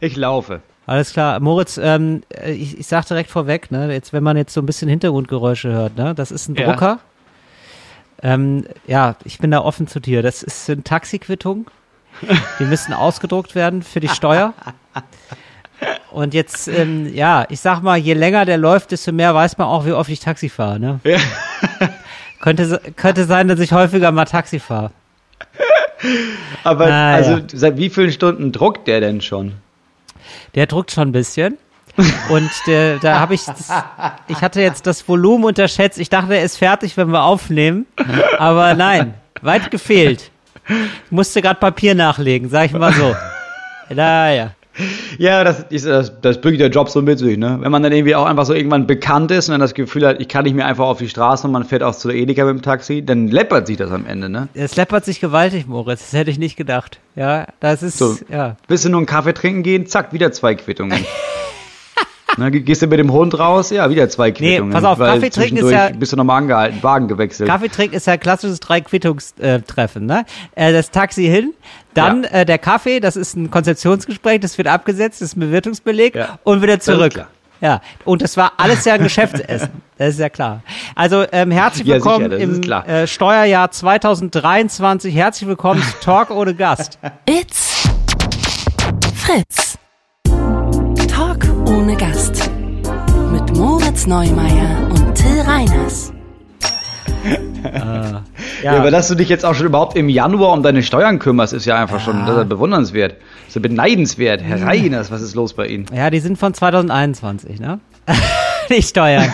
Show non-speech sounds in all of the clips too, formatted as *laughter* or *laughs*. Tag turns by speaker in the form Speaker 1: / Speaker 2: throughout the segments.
Speaker 1: Ich laufe.
Speaker 2: Alles klar. Moritz, ähm, ich, ich sag direkt vorweg, ne, jetzt, wenn man jetzt so ein bisschen Hintergrundgeräusche hört, ne, das ist ein
Speaker 1: Ja.
Speaker 2: Drucker. Ähm, ja, ich bin da offen zu dir. Das ist eine Taxiquittung. Die müssen ausgedruckt werden für die Steuer. Und jetzt, ähm, ja, ich sag mal, je länger der läuft, desto mehr weiß man auch, wie oft ich Taxi fahre. Ne?
Speaker 1: Ja.
Speaker 2: Könnte, könnte sein, dass ich häufiger mal Taxi fahre.
Speaker 1: Aber
Speaker 2: Ah,
Speaker 1: also
Speaker 2: ja.
Speaker 1: seit wie vielen Stunden druckt der denn schon?
Speaker 2: Der druckt schon ein bisschen. Und der, da habe ich, das, ich hatte jetzt das Volumen unterschätzt. Ich dachte, er ist fertig, wenn wir aufnehmen. Aber nein, weit gefehlt. Ich musste gerade Papier nachlegen, sag ich mal so. Naja.
Speaker 1: Ja, das, ist, das, das bringt der Job so mit sich, ne? Wenn man dann irgendwie auch einfach so irgendwann bekannt ist und dann das Gefühl hat, ich kann nicht mehr einfach auf die Straße und man fährt auch zu der Edeka mit dem Taxi, dann läppert sich das am Ende, ne?
Speaker 2: Es läppert sich gewaltig, Moritz. Das hätte ich nicht gedacht. Ja, das ist,
Speaker 1: So.
Speaker 2: ja.
Speaker 1: Willst du nur einen Kaffee trinken gehen? Zack, wieder zwei Quittungen. *laughs* Na, ge- gehst du mit dem Hund raus? Ja, wieder zwei Quittungen.
Speaker 2: pass auf,
Speaker 1: weil
Speaker 2: Kaffee trinken ist ja-
Speaker 1: Bist du nochmal angehalten, Wagen gewechselt.
Speaker 2: Kaffee trinken ist ja ein klassisches Drei-Quittungstreffen, ne? Äh, das Taxi hin, dann
Speaker 1: Ja.
Speaker 2: äh, der Kaffee, das ist ein Konzeptionsgespräch, das wird abgesetzt, das ist ein Bewirtungsbeleg
Speaker 1: Ja.
Speaker 2: und wieder zurück. Ja, und das war alles ja ein Geschäftsessen. *laughs* Das ist ja klar. Also ähm, herzlich
Speaker 1: Ja, sicher,
Speaker 2: willkommen im äh, Steuerjahr 2023. Herzlich willkommen zu *laughs* Talk ohne Gast.
Speaker 3: It's Fritz. Ohne Gast. Mit Moritz Neumeier und Till Reiners.
Speaker 1: Ja, aber dass du dich jetzt auch schon überhaupt im Januar um deine Steuern kümmerst, ist ja einfach schon ja bewundernswert. Das ist ja beneidenswert. Herr Reiners, was ist los bei Ihnen?
Speaker 2: Ja, die sind von 2021, ne? *laughs* Die Steuern.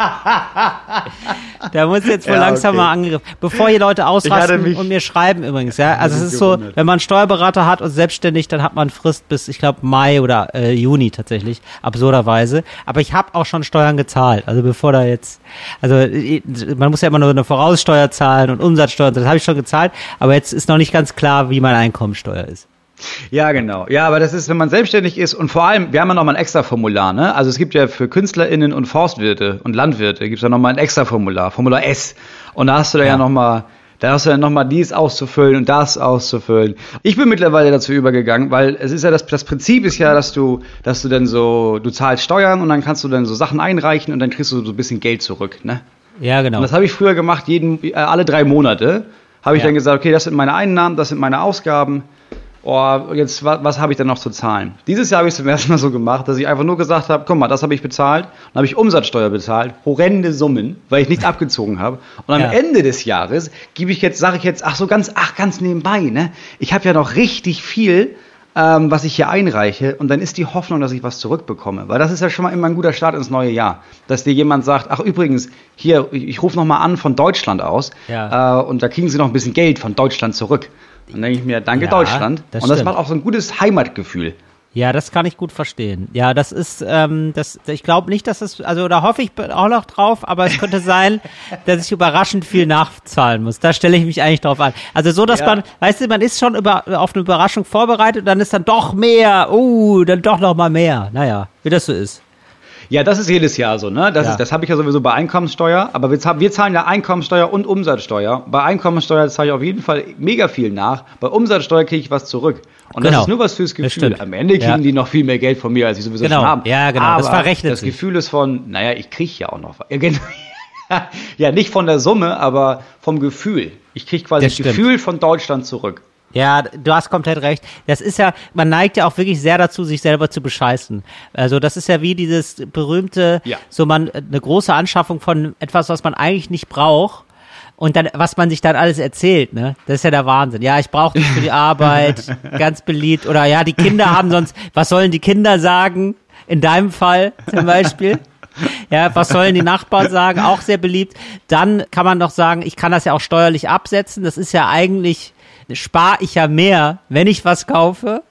Speaker 2: *laughs* da muss jetzt wohl
Speaker 1: Ja,
Speaker 2: langsam
Speaker 1: okay.
Speaker 2: mal angegriffen. Bevor hier Leute ausrasten und mir schreiben übrigens, ja. Also es ist so,
Speaker 1: gewundert.
Speaker 2: wenn man einen Steuerberater hat und selbstständig, dann hat man Frist bis, ich glaube, Mai oder äh, Juni tatsächlich, absurderweise. Aber ich habe auch schon Steuern gezahlt. Also bevor da jetzt, also äh, man muss ja immer nur eine Voraussteuer zahlen und Umsatzsteuer, das habe ich schon gezahlt. Aber jetzt ist noch nicht ganz klar, wie meine Einkommensteuer ist.
Speaker 1: Ja, genau. Ja, aber das ist, wenn man selbstständig ist und vor allem, wir haben ja nochmal ein extra Formular, ne? Also es gibt ja für KünstlerInnen und Forstwirte und Landwirte gibt es ja nochmal ein extra Formular, Formular S. Und da hast du da ja,
Speaker 2: Ja.
Speaker 1: nochmal, da hast du ja nochmal dies auszufüllen und das auszufüllen. Ich bin mittlerweile dazu übergegangen, weil es ist ja das, das Prinzip ist ja, dass du, dass du dann so, du zahlst Steuern und dann kannst du dann so Sachen einreichen und dann kriegst du so ein bisschen Geld zurück, ne?
Speaker 2: Ja, genau.
Speaker 1: Und das habe ich früher gemacht, jeden, äh, alle drei Monate. Habe ich
Speaker 2: Ja.
Speaker 1: dann gesagt, okay, das sind meine Einnahmen, das sind meine Ausgaben. Oh, jetzt, was, was habe ich denn noch zu zahlen? Dieses Jahr habe ich es zum ersten Mal so gemacht, dass ich einfach nur gesagt habe, guck mal, das habe ich bezahlt. Dann habe ich Umsatzsteuer bezahlt, horrende Summen, weil ich nichts abgezogen habe. Und am
Speaker 2: Ja.
Speaker 1: Ende des Jahres gebe ich jetzt, sage ich jetzt, ach so ganz, ach ganz nebenbei, ne? Ich habe ja noch richtig viel, ähm, was ich hier einreiche. Und dann ist die Hoffnung, dass ich was zurückbekomme. Weil das ist ja schon mal immer ein guter Start ins neue Jahr. Dass dir jemand sagt, ach übrigens, hier, ich, ich rufe nochmal an von Deutschland aus.
Speaker 2: Ja.
Speaker 1: Äh, und da kriegen sie noch ein bisschen Geld von Deutschland zurück. Dann denke ich mir, danke
Speaker 2: Ja,
Speaker 1: Deutschland.
Speaker 2: das
Speaker 1: und das
Speaker 2: stimmt.
Speaker 1: macht auch so ein gutes Heimatgefühl.
Speaker 2: Ja, das kann ich gut verstehen. Ja, das ist, ähm, das, ich glaube nicht, dass es, also da hoffe ich auch noch drauf, aber es könnte sein, *laughs* dass ich überraschend viel nachzahlen muss. Da stelle ich mich eigentlich drauf an. Also so, dass
Speaker 1: Ja.
Speaker 2: man, weißt du, man ist schon über, auf eine Überraschung vorbereitet und dann ist dann doch mehr, uh, dann doch noch mal mehr. Naja, wie das so ist.
Speaker 1: Ja, das ist jedes Jahr so, ne? Das,
Speaker 2: Ja.
Speaker 1: ist, das habe ich ja sowieso bei Einkommenssteuer, aber wir, zahlen- wir zahlen ja Einkommenssteuer und Umsatzsteuer. Bei Einkommenssteuer zahle ich auf jeden Fall mega viel nach. Bei Umsatzsteuer kriege ich was zurück. Und
Speaker 2: Genau.
Speaker 1: das ist nur was fürs Gefühl. Am Ende kriegen
Speaker 2: Ja.
Speaker 1: die noch viel mehr Geld von mir, als ich sowieso
Speaker 2: Genau.
Speaker 1: schon habe.
Speaker 2: Ja, genau.
Speaker 1: Aber
Speaker 2: Das verrechnet
Speaker 1: das
Speaker 2: sich.
Speaker 1: Gefühl ist von, naja, ich kriege ja auch noch was. Ja, *laughs* nicht von der Summe, aber vom Gefühl. Ich kriege quasi
Speaker 2: Das
Speaker 1: das. Gefühl von Deutschland zurück.
Speaker 2: Ja, du hast komplett recht. Das ist ja, man neigt ja auch wirklich sehr dazu, sich selber zu bescheißen. Also das ist ja wie dieses berühmte,
Speaker 1: Ja.
Speaker 2: so man eine große Anschaffung von etwas, was man eigentlich nicht braucht. Und dann, was man sich dann alles erzählt, ne? Das ist ja der Wahnsinn. Ja, ich brauche das für die Arbeit, *laughs* ganz beliebt. Oder ja, die Kinder haben sonst, was sollen die Kinder sagen? In deinem Fall zum Beispiel. Ja, was sollen die Nachbarn sagen? Auch sehr beliebt. Dann kann man noch sagen, ich kann das ja auch steuerlich absetzen. Das ist ja eigentlich, spare ich ja mehr, wenn ich was kaufe.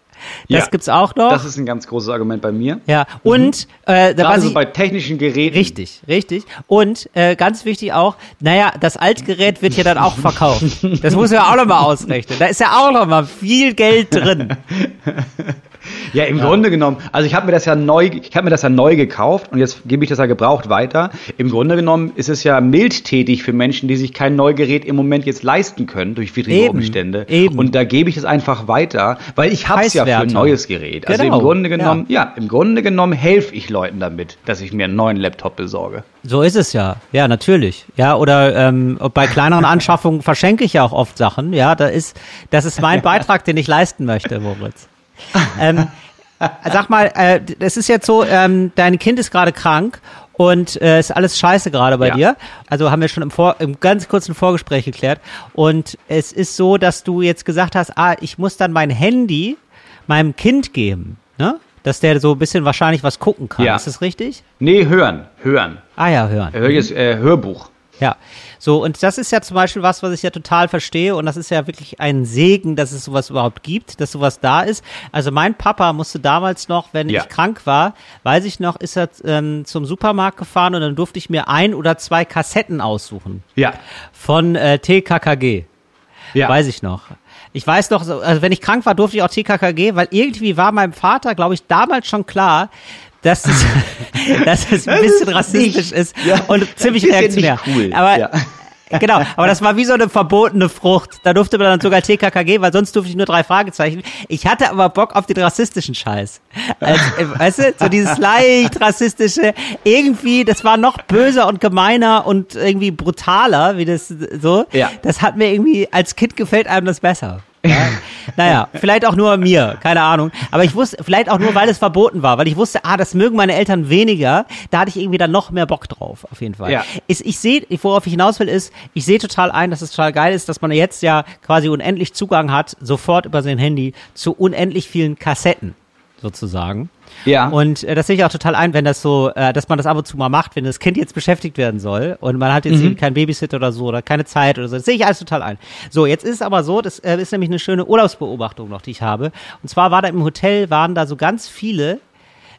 Speaker 2: Das
Speaker 1: Ja.
Speaker 2: gibt's auch noch.
Speaker 1: Das ist ein ganz großes Argument bei mir.
Speaker 2: ja, und äh, da
Speaker 1: Gerade
Speaker 2: was
Speaker 1: so
Speaker 2: ich,
Speaker 1: bei technischen Geräten.
Speaker 2: Richtig, richtig. Und äh, ganz wichtig auch, naja, das Altgerät wird ja dann auch verkauft. Das muss ja auch nochmal ausrechnen. Da ist ja auch nochmal viel Geld drin. *laughs* *laughs*
Speaker 1: Ja, im Grunde genommen, also ich habe mir das ja neu, ich habe mir das ja neu gekauft und jetzt gebe ich das ja gebraucht weiter. Im Grunde genommen ist es ja mildtätig für Menschen, die sich kein Neugerät im Moment jetzt leisten können durch widrige
Speaker 2: Eben,
Speaker 1: Umstände.
Speaker 2: eben.
Speaker 1: Und da gebe ich es einfach weiter, weil ich habe es ja für ein neues Gerät. Also
Speaker 2: Genau,
Speaker 1: im Grunde genommen, ja. im Grunde genommen helfe ich Leuten damit, dass ich mir einen neuen Laptop besorge.
Speaker 2: So ist es ja. Ja, natürlich. Ja, oder ähm, bei kleineren *laughs* Anschaffungen verschenke ich ja auch oft Sachen. Ja, da ist, das ist mein *laughs* Beitrag, den ich leisten möchte, Moritz. *laughs* Ähm, sag mal, äh, es ist jetzt so, ähm, dein Kind ist gerade krank und äh, ist alles scheiße gerade bei
Speaker 1: Ja.
Speaker 2: dir. Also haben wir schon im, Vor im ganz kurzen Vorgespräch geklärt. Und es ist so, dass du jetzt gesagt hast, ah, ich muss dann mein Handy meinem Kind geben, ne? Dass der so ein bisschen wahrscheinlich was gucken kann.
Speaker 1: Ja.
Speaker 2: Ist das richtig?
Speaker 1: Nee, hören, hören.
Speaker 2: Ah ja, hören.
Speaker 1: Hör jetzt, äh, Hörbuch.
Speaker 2: Ja, so und das ist ja zum Beispiel was, was ich ja total verstehe und das ist ja wirklich ein Segen, dass es sowas überhaupt gibt, dass sowas da ist. Also mein Papa musste damals noch, wenn
Speaker 1: Ja.
Speaker 2: ich krank war, weiß ich noch, ist er ähm, zum Supermarkt gefahren und dann durfte ich mir ein oder zwei Kassetten aussuchen
Speaker 1: Ja.
Speaker 2: von äh, TKKG.
Speaker 1: Ja.
Speaker 2: Weiß ich noch. Ich weiß noch, so- also wenn ich krank war, durfte ich auch TKKG, weil irgendwie war meinem Vater, glaube ich, damals schon klar, dass es, *laughs* dass es ein bisschen rassistisch ist *laughs*
Speaker 1: ja,
Speaker 2: und ziemlich reaktionär.
Speaker 1: cool,
Speaker 2: Aber
Speaker 1: ja.
Speaker 2: Genau, aber das war wie so eine verbotene Frucht. Da durfte man dann sogar TKKG, weil sonst durfte ich nur drei Fragezeichen. Ich hatte aber Bock auf den rassistischen Scheiß. Als, äh, weißt du, so dieses *laughs* leicht rassistische, irgendwie, das war noch böser und gemeiner und irgendwie brutaler, wie das so.
Speaker 1: Ja.
Speaker 2: Das hat mir irgendwie, als Kind gefällt einem das besser. Ja. *laughs* naja, vielleicht auch nur mir, keine Ahnung. Aber ich wusste, vielleicht auch nur, weil es verboten war, weil ich wusste, ah, das mögen meine Eltern weniger. Da hatte ich irgendwie dann noch mehr Bock drauf, auf jeden Fall.
Speaker 1: Ja.
Speaker 2: Ist, ich sehe, worauf ich hinaus will, ist, ich sehe total ein, dass es total geil ist, dass man jetzt ja quasi unendlich Zugang hat, sofort über sein Handy, zu unendlich vielen Kassetten, sozusagen.
Speaker 1: Ja.
Speaker 2: Und äh, das sehe ich auch total ein, wenn das so, äh, dass man das ab und zu mal macht, wenn das Kind jetzt beschäftigt werden soll und man hat jetzt eben keinen Babysitter oder so oder keine Zeit oder so. Das sehe ich alles total ein. So, jetzt ist es aber so, das äh, ist nämlich eine schöne Urlaubsbeobachtung noch, die ich habe. Und zwar war da im Hotel, waren da so ganz viele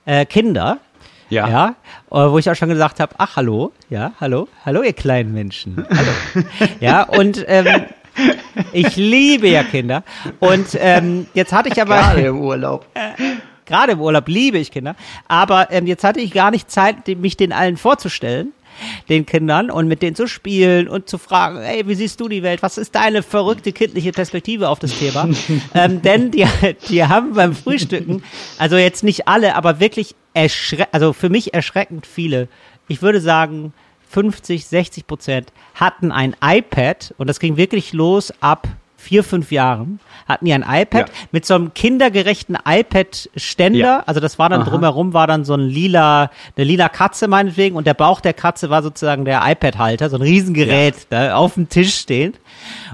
Speaker 2: äh, Kinder.
Speaker 1: Ja.
Speaker 2: Ja, äh, wo ich auch schon gesagt habe, ach hallo, ja, hallo, hallo ihr kleinen Menschen, hallo. *laughs* ja, und ähm, ich liebe ja Kinder. Und ähm, jetzt hatte ich aber
Speaker 1: Gerade im Urlaub.
Speaker 2: Gerade im Urlaub liebe ich Kinder. Aber ähm, jetzt hatte ich gar nicht Zeit, mich den allen vorzustellen, den Kindern, und mit denen zu spielen und zu fragen, ey, wie siehst du die Welt? Was ist deine verrückte kindliche Perspektive auf das Thema? *laughs* ähm, denn die, die haben beim Frühstücken, also jetzt nicht alle, aber wirklich also für mich erschreckend viele. Ich würde sagen, 50, 60 Prozent hatten ein iPad und das ging wirklich los ab vier, fünf Jahren, hatten die ein iPad
Speaker 1: Ja.
Speaker 2: mit so einem kindergerechten iPad-Ständer.
Speaker 1: Ja.
Speaker 2: Also das war dann
Speaker 1: Aha.
Speaker 2: drumherum war dann so ein lila, eine lila Katze meinetwegen und der Bauch der Katze war sozusagen der iPad-Halter, so ein Riesengerät da auf dem Tisch stehend.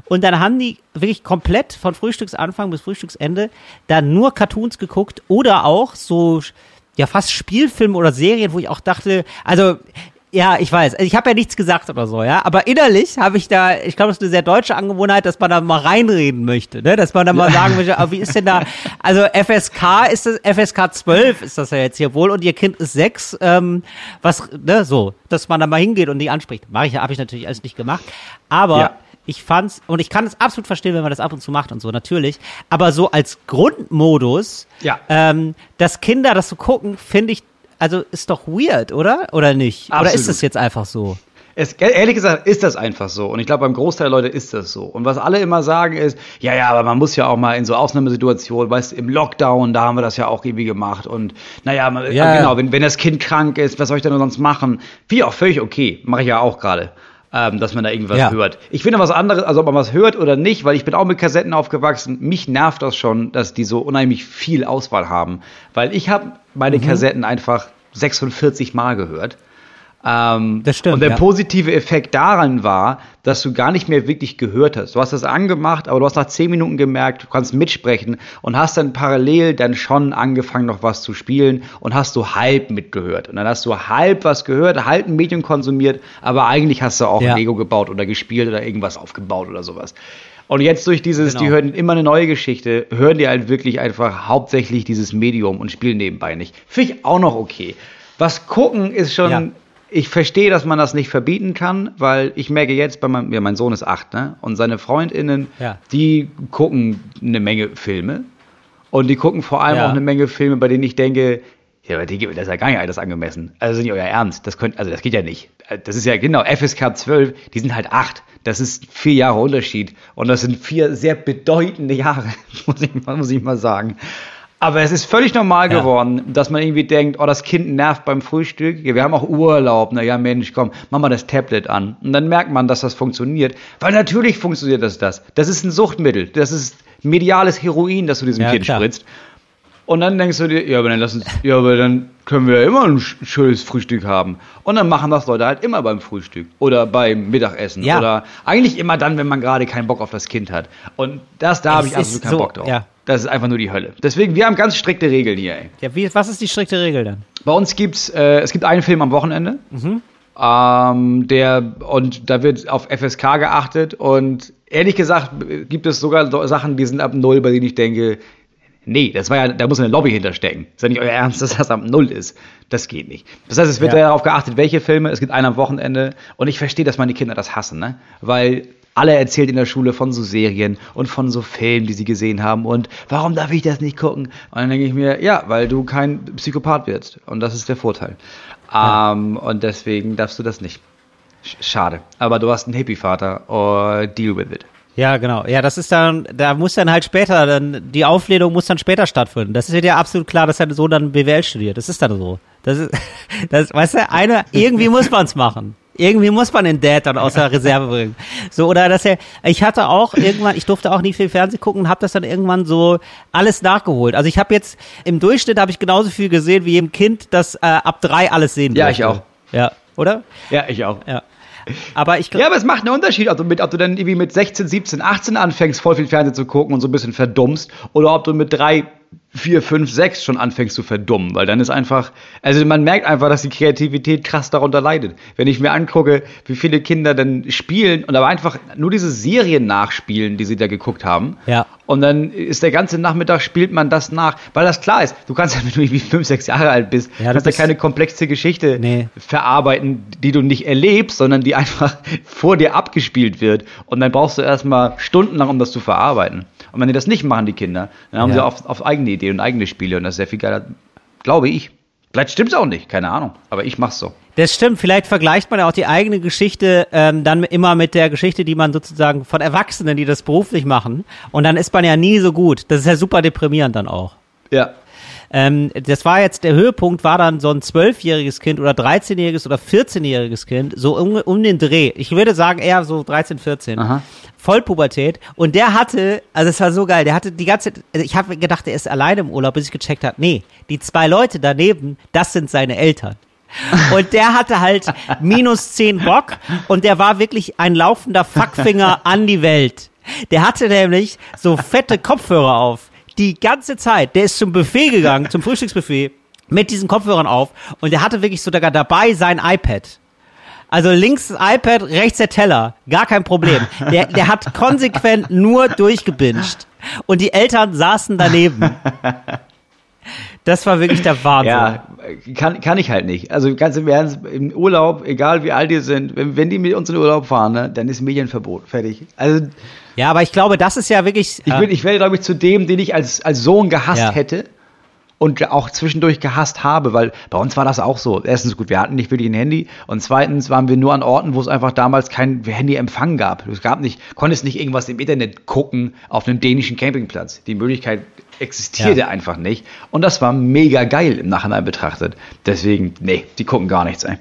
Speaker 2: Und dann haben die wirklich komplett von Frühstücksanfang bis Frühstücksende dann nur Cartoons geguckt oder auch so ja fast Spielfilme oder Serien, wo ich auch dachte, also ja, ich weiß. Ich habe ja nichts gesagt oder so, ja. Aber innerlich habe ich da, ich glaube, das ist eine sehr deutsche Angewohnheit, dass man da mal reinreden möchte, ne? Dass man da mal sagen möchte, wie ist denn da, also FSK ist das, FSK 12 ist das ja jetzt hier wohl und ihr Kind ist sechs, ähm, was, ne, so, dass man da mal hingeht und die anspricht. Mache ich, habe ich natürlich alles nicht gemacht. Aber
Speaker 1: Ja.
Speaker 2: ich fand's, und ich kann es absolut verstehen, wenn man das ab und zu macht und so, natürlich. Aber so als Grundmodus,
Speaker 1: Ja.
Speaker 2: ähm, dass Kinder das so gucken, finde ich, also ist doch weird, oder? Oder nicht? Oder ist
Speaker 1: Absolut.
Speaker 2: es jetzt einfach so?
Speaker 1: Es, ehrlich gesagt ist das einfach so. Und ich glaube, beim Großteil der Leute ist das so. Und was alle immer sagen ist, ja, ja, aber man muss ja auch mal in so Ausnahmesituationen, weißt du, im Lockdown, da haben wir das ja auch irgendwie gemacht. Und naja,
Speaker 2: Ja.
Speaker 1: genau, wenn, wenn das Kind krank ist, was soll ich denn sonst machen? Wie auch völlig okay. Mache ich ja auch gerade. Ähm, dass man da irgendwas
Speaker 2: Ja.
Speaker 1: hört. Ich finde was anderes, also ob man was hört oder nicht, weil ich bin auch mit Kassetten aufgewachsen. Mich nervt das schon, dass die so unheimlich viel Auswahl haben. Weil ich habe meine
Speaker 2: Mhm.
Speaker 1: Kassetten einfach 46 Mal gehört. Ähm,
Speaker 2: Das stimmt,
Speaker 1: Und der
Speaker 2: ja.
Speaker 1: positive Effekt daran war, dass du gar nicht mehr wirklich gehört hast. Du hast das angemacht, aber du hast nach zehn Minuten gemerkt, du kannst mitsprechen und hast dann parallel dann schon angefangen, noch was zu spielen und hast du halb mitgehört. Und dann hast du halb was gehört, halb ein Medium konsumiert, aber eigentlich hast du auch
Speaker 2: Ja.
Speaker 1: Lego gebaut oder gespielt oder irgendwas aufgebaut oder sowas. Und jetzt durch dieses,
Speaker 2: Genau.
Speaker 1: die hören immer eine neue Geschichte, hören die halt wirklich einfach hauptsächlich dieses Medium und spielen nebenbei nicht. Finde ich auch noch okay. Was gucken ist schon,
Speaker 2: Ja.
Speaker 1: Ich verstehe, dass man das nicht verbieten kann, weil ich merke jetzt bei meinem, ja, mein Sohn ist acht, ne? Und seine FreundInnen,
Speaker 2: Ja.
Speaker 1: die gucken eine Menge Filme. Und die gucken vor allem
Speaker 2: Ja.
Speaker 1: auch eine Menge Filme, bei denen ich denke, ja, aber die, das ist ja gar nicht alles angemessen. Also das ist nicht euer Ernst. Das könnt, also das geht ja nicht. Das ist ja genau, FSK 12, die sind halt acht. Das ist vier Jahre Unterschied. Und das sind vier sehr bedeutende Jahre, *laughs* muss ich, muss ich mal sagen. Aber es ist völlig normal
Speaker 2: Ja.
Speaker 1: geworden, dass man irgendwie denkt, oh, das Kind nervt beim Frühstück. Wir haben auch Urlaub. Na ja, Mensch, komm, mach mal das Tablet an. Und dann merkt man, dass das funktioniert. Weil natürlich funktioniert das das. Das ist ein Suchtmittel. Das ist mediales Heroin, das du diesem
Speaker 2: Ja,
Speaker 1: Kind
Speaker 2: klar.
Speaker 1: spritzt. Und dann denkst du dir, ja, aber dann lass uns, ja, aber dann können wir ja immer ein sch- schönes Frühstück haben. Und dann machen das Leute halt immer beim Frühstück oder beim Mittagessen
Speaker 2: Ja.
Speaker 1: oder eigentlich immer dann, wenn man gerade keinen Bock auf das Kind hat. Und das, da habe ich absolut keinen
Speaker 2: so,
Speaker 1: Bock drauf.
Speaker 2: ja.
Speaker 1: Das ist einfach nur die Hölle. Deswegen, wir haben ganz strikte Regeln hier, ey.
Speaker 2: Ja, wie, was ist die strikte Regel dann?
Speaker 1: Bei uns gibt's, äh, es gibt einen Film am Wochenende,
Speaker 2: Mhm.
Speaker 1: ähm, der und da wird auf FSK geachtet und ehrlich gesagt gibt es sogar so Sachen, die sind ab null, bei denen ich denke, nee, das war ja, da muss eine Lobby hinterstecken. Ist ja nicht euer Ernst, *laughs* dass das ab null ist. Das geht nicht. Das heißt, es wird
Speaker 2: Ja.
Speaker 1: darauf geachtet, welche Filme. Es gibt einen am Wochenende und ich verstehe, dass meine Kinder das hassen, ne? Weil alle erzählt in der Schule von so Serien und von so Filmen, die sie gesehen haben und warum darf ich das nicht gucken? Und dann denke ich mir, ja, weil du kein Psychopath wirst und das ist der Vorteil. Ähm, und deswegen darfst du das nicht. Sch- Schade. Aber du hast einen Hippie-Vater. Oh, deal with it.
Speaker 2: Ja, genau. Ja, das ist dann, da muss dann halt später, dann, die Auflehnung muss dann später stattfinden. Das ist ja absolut klar, dass dein Sohn dann BWL studiert. Das ist dann so. Das ist, *laughs* das, weißt du, eine, irgendwie muss man's machen. Irgendwie muss man den Dad dann aus der Reserve bringen. So, oder dass er, ich hatte auch irgendwann, ich durfte auch nie viel Fernsehen gucken und habe das dann irgendwann so alles nachgeholt. Also ich habe jetzt, im Durchschnitt habe ich genauso viel gesehen wie jedem Kind, das äh, ab drei alles sehen
Speaker 1: Ja,
Speaker 2: durfte.
Speaker 1: ich auch.
Speaker 2: Ja, oder?
Speaker 1: Ja, ich auch.
Speaker 2: Ja. Aber ich
Speaker 1: Ja, aber es macht einen Unterschied, ob du, mit, ob du dann irgendwie mit 16, 17, 18 anfängst, voll viel Fernsehen zu gucken und so ein bisschen verdummst, oder ob du mit drei, vier, fünf, sechs schon anfängst zu verdummen, weil dann ist einfach, also man merkt einfach, dass die Kreativität krass darunter leidet. Wenn ich mir angucke, wie viele Kinder dann spielen und aber einfach nur diese Serien nachspielen, die sie da geguckt haben.
Speaker 2: Ja.
Speaker 1: Und dann ist der ganze Nachmittag spielt man das nach, weil das klar ist. Du kannst ja, wenn du irgendwie fünf, sechs Jahre alt bist,
Speaker 2: Ja, du
Speaker 1: kannst ja keine komplexe Geschichte
Speaker 2: Nee.
Speaker 1: verarbeiten, die du nicht erlebst, sondern die *laughs* einfach vor dir abgespielt wird. Und dann brauchst du erstmal stundenlang, um das zu verarbeiten. Und wenn die das nicht machen, die Kinder, dann haben
Speaker 2: Ja.
Speaker 1: sie auf, auf eigene Ideen und eigene Spiele und das ist sehr viel geiler, glaube ich. Vielleicht stimmt's auch nicht, keine Ahnung. Aber ich mach's so.
Speaker 2: Das stimmt, vielleicht vergleicht man ja auch die eigene Geschichte ähm, dann immer mit der Geschichte, die man sozusagen von Erwachsenen, die das beruflich machen. Und dann ist man ja nie so gut. Das ist ja super deprimierend dann auch.
Speaker 1: Ja.
Speaker 2: Ähm, das war jetzt, der Höhepunkt war dann so ein zwölfjähriges Kind oder 13-jähriges oder 14-jähriges Kind, so um, um den Dreh. Ich würde sagen eher so 13, 14.
Speaker 1: Aha.
Speaker 2: Vollpubertät. Und der hatte, also es war so geil, der hatte die ganze Zeit, also ich habe gedacht, er ist alleine im Urlaub, bis ich gecheckt habe, nee, die zwei Leute daneben, das sind seine Eltern. *laughs* Und der hatte halt minus 10 Bock und der war wirklich ein laufender Fuckfinger an die Welt. Der hatte nämlich so fette Kopfhörer auf. Die ganze Zeit. Der ist zum Buffet gegangen, zum Frühstücksbuffet, mit diesen Kopfhörern auf und der hatte wirklich sogar dabei sein iPad. Also links das iPad, rechts der Teller. Gar kein Problem. Der, der hat konsequent nur durchgebinged. Und die Eltern saßen daneben. Das war wirklich der Wahnsinn.
Speaker 1: Ja, kann, kann ich halt nicht. Also ganz im Ernst, im Urlaub, egal wie alt die sind, wenn, wenn die mit uns in den Urlaub fahren, ne, dann ist Medienverbot. Fertig. Also
Speaker 2: Ja, aber ich glaube, das ist ja wirklich.
Speaker 1: Ich,
Speaker 2: äh,
Speaker 1: bin, ich werde, glaube ich, zu dem, den ich als, als Sohn gehasst
Speaker 2: Ja.
Speaker 1: hätte und auch zwischendurch gehasst habe, weil bei uns war das auch so. Erstens, gut, wir hatten nicht wirklich ein Handy und zweitens waren wir nur an Orten, wo es einfach damals kein Handyempfang gab. Es gab nicht, konntest nicht irgendwas im Internet gucken auf einem dänischen Campingplatz. Die Möglichkeit existierte
Speaker 2: Ja.
Speaker 1: einfach nicht und das war mega geil im Nachhinein betrachtet. Deswegen, nee, die gucken gar nichts, ey.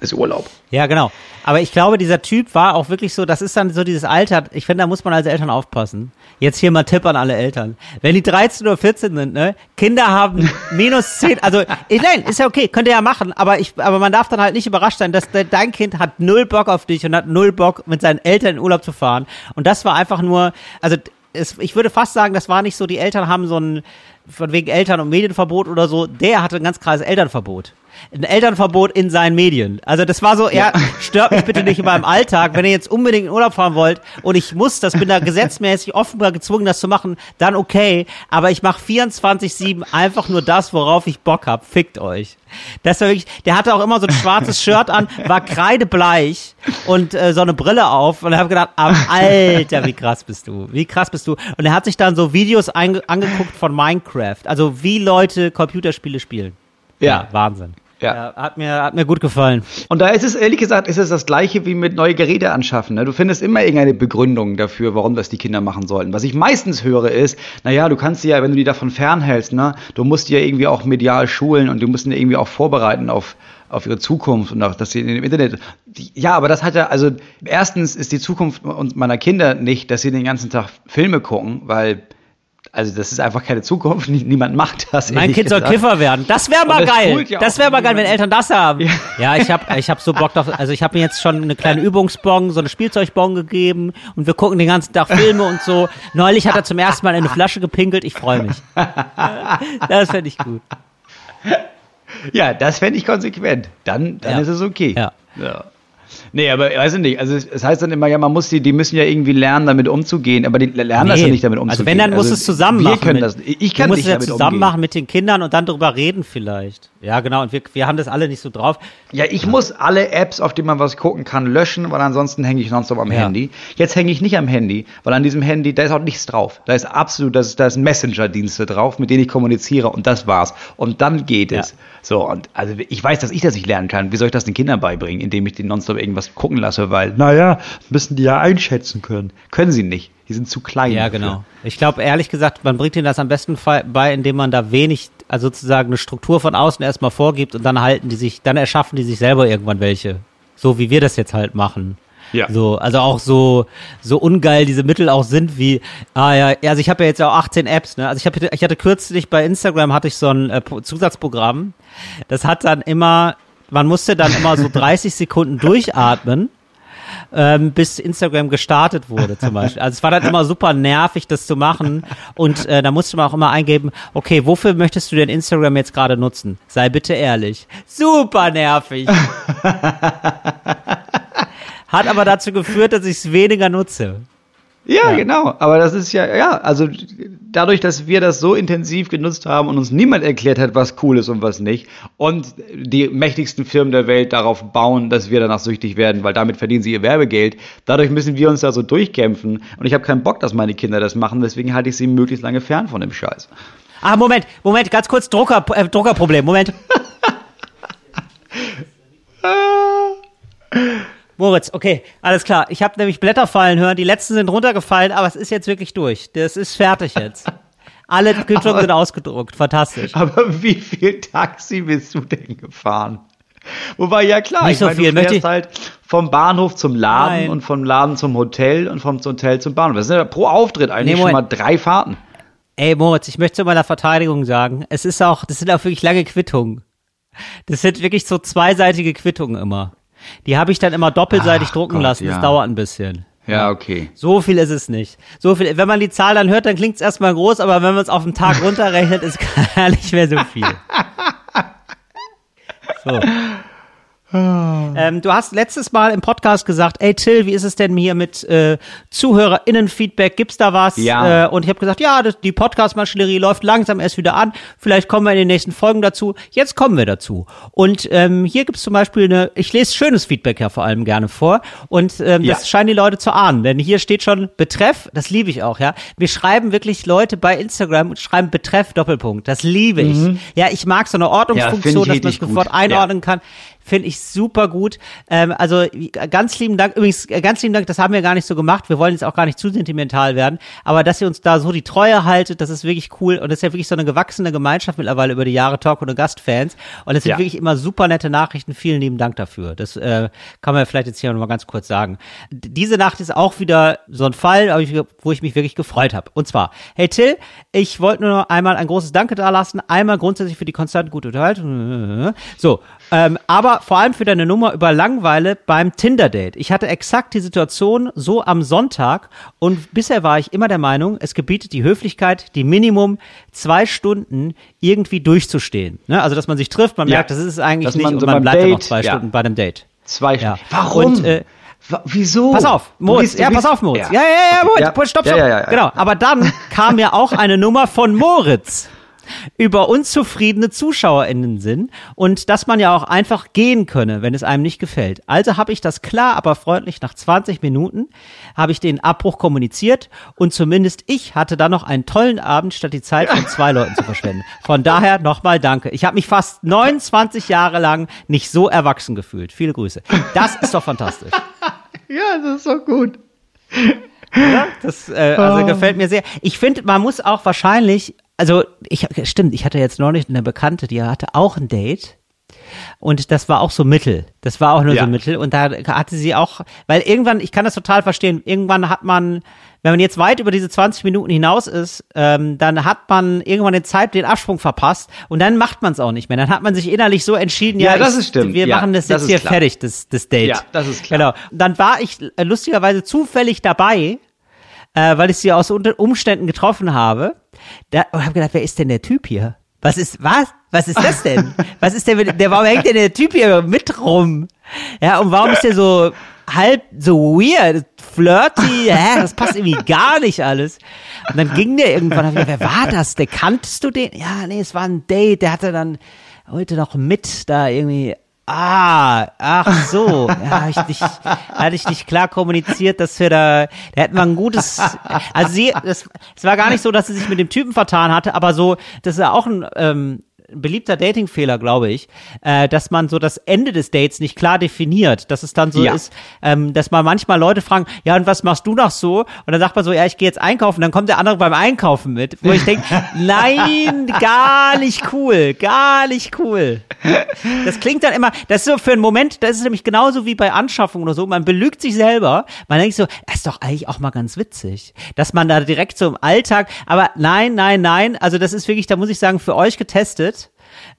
Speaker 1: Ist Urlaub.
Speaker 2: Ja, genau. Aber ich glaube, dieser Typ war auch wirklich so, das ist dann so dieses Alter, ich finde, da muss man als Eltern aufpassen. Jetzt hier mal Tipp an alle Eltern. Wenn die 13 oder 14 sind, ne, Kinder haben *laughs* minus 10, also, ich, nein, ist ja okay, könnt ihr ja machen, aber ich, aber man darf dann halt nicht überrascht sein, dass de, dein Kind hat null Bock auf dich und hat null Bock, mit seinen Eltern in Urlaub zu fahren. Und das war einfach nur, also, es, ich würde fast sagen, das war nicht so, die Eltern haben so ein, von wegen Eltern- und Medienverbot oder so, der hatte ein ganz krasses Elternverbot. Ein Elternverbot in seinen Medien. Also das war so, er stört mich bitte nicht in meinem Alltag. Wenn ihr jetzt unbedingt in Urlaub fahren wollt und ich muss, das bin da gesetzmäßig offenbar gezwungen, das zu machen, dann okay. Aber ich mache 24-7 einfach nur das, worauf ich Bock hab. Fickt euch. Das war wirklich, der hatte auch immer so ein schwarzes Shirt an, war kreidebleich und äh, so eine Brille auf und ich habe gedacht, Alter, wie krass bist du, wie krass bist du. Und er hat sich dann so Videos angeguckt von Minecraft, also wie Leute Computerspiele spielen.
Speaker 1: Ja.
Speaker 2: ja Wahnsinn.
Speaker 1: Ja.
Speaker 2: ja. hat mir hat mir gut gefallen.
Speaker 1: Und da ist es ehrlich gesagt, ist es das gleiche wie mit neue Geräte anschaffen. Ne? Du findest immer irgendeine Begründung dafür, warum das die Kinder machen sollten. Was ich meistens höre ist, naja, du kannst sie ja, wenn du die davon fernhältst, ne, du musst die ja irgendwie auch medial schulen und du musst die irgendwie auch vorbereiten auf auf ihre Zukunft und auch, dass sie im Internet. Ja, aber das hat ja, also erstens ist die Zukunft meiner Kinder nicht, dass sie den ganzen Tag Filme gucken, weil also das ist einfach keine Zukunft. Niemand macht das.
Speaker 2: Mein Kind soll Kiffer werden. Das wäre mal geil. Ja das wäre mal geil, wenn Eltern das haben. Ja, ja ich habe ich hab so Bock drauf. Also ich habe mir jetzt schon eine kleine Übungsbong, so eine Spielzeugbong gegeben und wir gucken den ganzen Tag Filme und so. Neulich hat er zum ersten Mal in eine Flasche gepinkelt. Ich freue mich. Das fände ich gut.
Speaker 1: Ja, das fände ich konsequent. Dann, dann
Speaker 2: ja.
Speaker 1: ist es okay.
Speaker 2: Ja.
Speaker 1: ja. Nee, aber weiß ich nicht. Also es heißt dann immer, ja, man muss die, die müssen ja irgendwie lernen, damit umzugehen, aber die lernen nee. das ja nicht damit umzugehen.
Speaker 2: Also wenn, dann muss also, es zusammen
Speaker 1: wir
Speaker 2: machen.
Speaker 1: Können das, ich kann
Speaker 2: du musst
Speaker 1: nicht
Speaker 2: es ja
Speaker 1: damit
Speaker 2: zusammen
Speaker 1: umgehen.
Speaker 2: machen mit den Kindern und dann darüber reden vielleicht. Ja, genau. Und wir, wir haben das alle nicht so drauf.
Speaker 1: Ja, ich muss alle Apps, auf die man was gucken kann, löschen, weil ansonsten hänge ich nonstop am
Speaker 2: Ja.
Speaker 1: Handy. Jetzt hänge ich nicht am Handy, weil an diesem Handy, da ist auch nichts drauf. Da ist absolut, da ist, da ist Messenger-Dienste drauf, mit denen ich kommuniziere und das war's. Und dann geht
Speaker 2: Ja.
Speaker 1: es. So, und also ich weiß, dass ich das nicht lernen kann. Wie soll ich das den Kindern beibringen, indem ich die nonstop irgendwas gucken lasse, weil, naja, müssen die ja einschätzen können. Können sie nicht. Die sind zu klein.
Speaker 2: Ja,
Speaker 1: dafür.
Speaker 2: genau. Ich glaube, ehrlich gesagt, man bringt ihnen das am besten bei, indem man da wenig, also sozusagen eine Struktur von außen erstmal vorgibt und dann halten die sich, dann erschaffen die sich selber irgendwann welche. So wie wir das jetzt halt machen.
Speaker 1: Ja.
Speaker 2: So, also auch so, so ungeil diese Mittel auch sind wie, ah ja, also ich habe ja jetzt auch 18 Apps, ne? Also ich habe, ich hatte kürzlich bei Instagram hatte ich so ein äh, Pro- Zusatzprogramm. Das hat dann immer, man musste dann immer so 30 Sekunden durchatmen ähm, bis Instagram gestartet wurde zum Beispiel. Also es war dann immer super nervig, das zu machen. Und äh, da musste man auch immer eingeben, okay, wofür möchtest du denn Instagram jetzt gerade nutzen? Sei bitte ehrlich. Super nervig. *laughs* Hat aber dazu geführt, dass ich es weniger nutze.
Speaker 1: Ja,
Speaker 2: Ja.
Speaker 1: genau. Aber das ist ja, ja, also dadurch, dass wir das so intensiv genutzt haben und uns niemand erklärt hat, was cool ist und was nicht, und die mächtigsten Firmen der Welt darauf bauen, dass wir danach süchtig werden, weil damit verdienen sie ihr Werbegeld, dadurch müssen wir uns da so durchkämpfen. Und ich habe keinen Bock, dass meine Kinder das machen, deswegen halte ich sie möglichst lange fern von dem Scheiß.
Speaker 2: Ah, Moment, Moment, ganz kurz, Drucker, äh, Druckerproblem, Moment. *laughs* *laughs* Moritz, okay, alles klar. Ich habe nämlich Blätter fallen hören. Die letzten sind runtergefallen, aber es ist jetzt wirklich durch. Das ist fertig jetzt. *laughs* Alle Quittungen sind ausgedruckt. Fantastisch.
Speaker 1: Aber wie viel Taxi bist du denn gefahren? Wobei, ja klar,
Speaker 2: Nicht
Speaker 1: ich
Speaker 2: so
Speaker 1: meine,
Speaker 2: viel,
Speaker 1: du
Speaker 2: möchte
Speaker 1: fährst halt vom Bahnhof zum Laden
Speaker 2: Nein.
Speaker 1: und vom Laden zum Hotel und vom Hotel zum Bahnhof. Das sind ja pro Auftritt eigentlich
Speaker 2: Nee,
Speaker 1: schon mal drei Fahrten.
Speaker 2: Ey, Moritz, ich möchte zu meiner Verteidigung sagen, es ist auch, das sind auch wirklich lange Quittungen. Das sind wirklich so zweiseitige Quittungen immer. Die habe ich dann immer doppelseitig
Speaker 1: Ach
Speaker 2: drucken
Speaker 1: Gott,
Speaker 2: lassen.
Speaker 1: ja.
Speaker 2: Das dauert ein bisschen.
Speaker 1: Ja, okay.
Speaker 2: So viel ist es nicht. So viel. Wenn man die Zahl dann hört, dann klingt es erstmal groß, aber wenn man es auf den Tag *laughs* runterrechnet, ist *laughs* gar nicht mehr so viel. So. Ähm, du hast letztes Mal im Podcast gesagt, ey Till, wie ist es denn hier mit äh, ZuhörerInnen-Feedback? Gibt's da was?
Speaker 1: Ja.
Speaker 2: Äh, und ich habe gesagt, ja, das, die Podcast-Maschinerie läuft langsam erst wieder an. Vielleicht kommen wir in den nächsten Folgen dazu. Jetzt kommen wir dazu. Und ähm, hier gibt's zum Beispiel eine, ich lese schönes Feedback ja vor allem gerne vor. Und ähm,
Speaker 1: Ja.
Speaker 2: das scheinen die Leute zu ahnen. Denn hier steht schon Betreff, das liebe ich auch, ja. Wir schreiben wirklich Leute bei Instagram und schreiben Betreff Doppelpunkt. Das liebe ich. Ja, ich mag so eine Ordnungsfunktion,
Speaker 1: Ja,
Speaker 2: dass man es sofort einordnen kann. Finde ich super gut. Ähm, also ganz lieben Dank. Übrigens, äh, ganz lieben Dank, das haben wir gar nicht so gemacht. Wir wollen jetzt auch gar nicht zu sentimental werden. Aber dass ihr uns da so die Treue haltet, das ist wirklich cool. Und das ist ja wirklich so eine gewachsene Gemeinschaft mittlerweile über die Jahre Talk und Gastfans. Und es sind
Speaker 1: Ja.
Speaker 2: wirklich immer super nette Nachrichten. Vielen lieben Dank dafür. Das äh, kann man vielleicht jetzt hier noch mal ganz kurz sagen. D- Diese Nacht ist auch wieder so ein Fall, wo ich mich wirklich gefreut habe. Und zwar, hey Till, ich wollte nur noch einmal ein großes Danke da lassen. Einmal grundsätzlich für die konstant gute Unterhaltung. So, ähm, aber vor, vor allem für deine Nummer über Langweile beim Tinder-Date. Ich hatte exakt die Situation so am Sonntag und bisher war ich immer der Meinung, es gebietet die Höflichkeit, die Minimum zwei Stunden irgendwie durchzustehen. Ne? Also, dass man sich trifft, man
Speaker 1: Ja.
Speaker 2: merkt, das ist es eigentlich
Speaker 1: Dass
Speaker 2: nicht
Speaker 1: man
Speaker 2: und
Speaker 1: so
Speaker 2: man
Speaker 1: beim
Speaker 2: bleibt dann noch
Speaker 1: Date-
Speaker 2: zwei
Speaker 1: ja.
Speaker 2: Stunden bei dem Date.
Speaker 1: Zwei
Speaker 2: Ja.
Speaker 1: Warum?
Speaker 2: Und, äh,
Speaker 1: Wieso?
Speaker 2: Pass auf, Moritz, ja, pass auf, Moritz. Ja, ja, ja, Moritz,
Speaker 1: Ja.
Speaker 2: stopp, stopp.
Speaker 1: Ja, ja, ja, ja.
Speaker 2: Genau, aber dann kam ja auch eine Nummer von Moritz *laughs* über unzufriedene ZuschauerInnen sind und dass man ja auch einfach gehen könne, wenn es einem nicht gefällt. Also habe ich das klar, aber freundlich nach 20 Minuten habe ich den Abbruch kommuniziert und zumindest ich hatte dann noch einen tollen Abend, statt die Zeit von zwei Leuten zu verschwenden. Von daher nochmal danke. Ich habe mich fast 29 Jahre lang nicht so erwachsen gefühlt. Viele Grüße. Das ist doch fantastisch. *laughs*
Speaker 1: Ja, das ist doch gut.
Speaker 2: Oder? Das äh, also gefällt mir sehr. Ich finde, man muss auch wahrscheinlich, also ich stimmt, ich hatte jetzt neulich eine Bekannte, die hatte auch ein Date. Und das war auch so Mittel. Das war auch nur
Speaker 1: Ja.
Speaker 2: so Mittel. Und da hatte sie auch, weil irgendwann, ich kann das total verstehen, irgendwann hat man, wenn man jetzt weit über diese 20 Minuten hinaus ist, ähm, dann hat man irgendwann den Zeit, den Absprung verpasst und dann macht man es auch nicht mehr. Dann hat man sich innerlich so entschieden, ja,
Speaker 1: Ja, das
Speaker 2: ich,
Speaker 1: ist stimmt.
Speaker 2: wir
Speaker 1: Ja,
Speaker 2: machen das
Speaker 1: das
Speaker 2: jetzt hier
Speaker 1: klar.
Speaker 2: fertig, das, das Date.
Speaker 1: Ja, das ist klar.
Speaker 2: Genau. Dann war ich äh, lustigerweise zufällig dabei, äh, weil ich sie aus Unter- Umständen getroffen habe. Da und habe gedacht, wer ist denn der Typ hier? Was ist was? Was ist das denn? *laughs* Was ist denn der warum hängt denn der Typ hier mit rum? Ja, und warum ist der so halb so weird, flirty? Hä, das passt irgendwie gar nicht alles. Und dann ging der irgendwann, hab ich gedacht, wer war das? Der kanntest du den? Ja, nee, es war ein Date, der hatte dann heute noch mit da irgendwie Ah, ach so. Ja, ich nicht, hatte ich nicht klar kommuniziert, dass wir da, da hätten wir ein gutes, also sie, es war gar nicht so, dass sie sich mit dem Typen vertan hatte, aber so, das ist ja auch ein, ähm, beliebter Datingfehler, glaube ich, äh, dass man so das Ende des Dates nicht klar definiert, dass es dann so
Speaker 1: Ja.
Speaker 2: ist, ähm, dass man manchmal Leute fragen, ja, und was machst du noch so? Und dann sagt man so, ja, ich gehe jetzt einkaufen, dann kommt der andere beim Einkaufen mit, wo ich denke, *laughs* nein, gar nicht cool, gar nicht cool. Das klingt dann immer, das ist so für einen Moment, das ist nämlich genauso wie bei Anschaffungen oder so, man belügt sich selber, man denkt so, das ist doch eigentlich auch mal ganz witzig, dass man da direkt so im Alltag, aber nein, nein, nein, also das ist wirklich, da muss ich sagen, für euch getestet,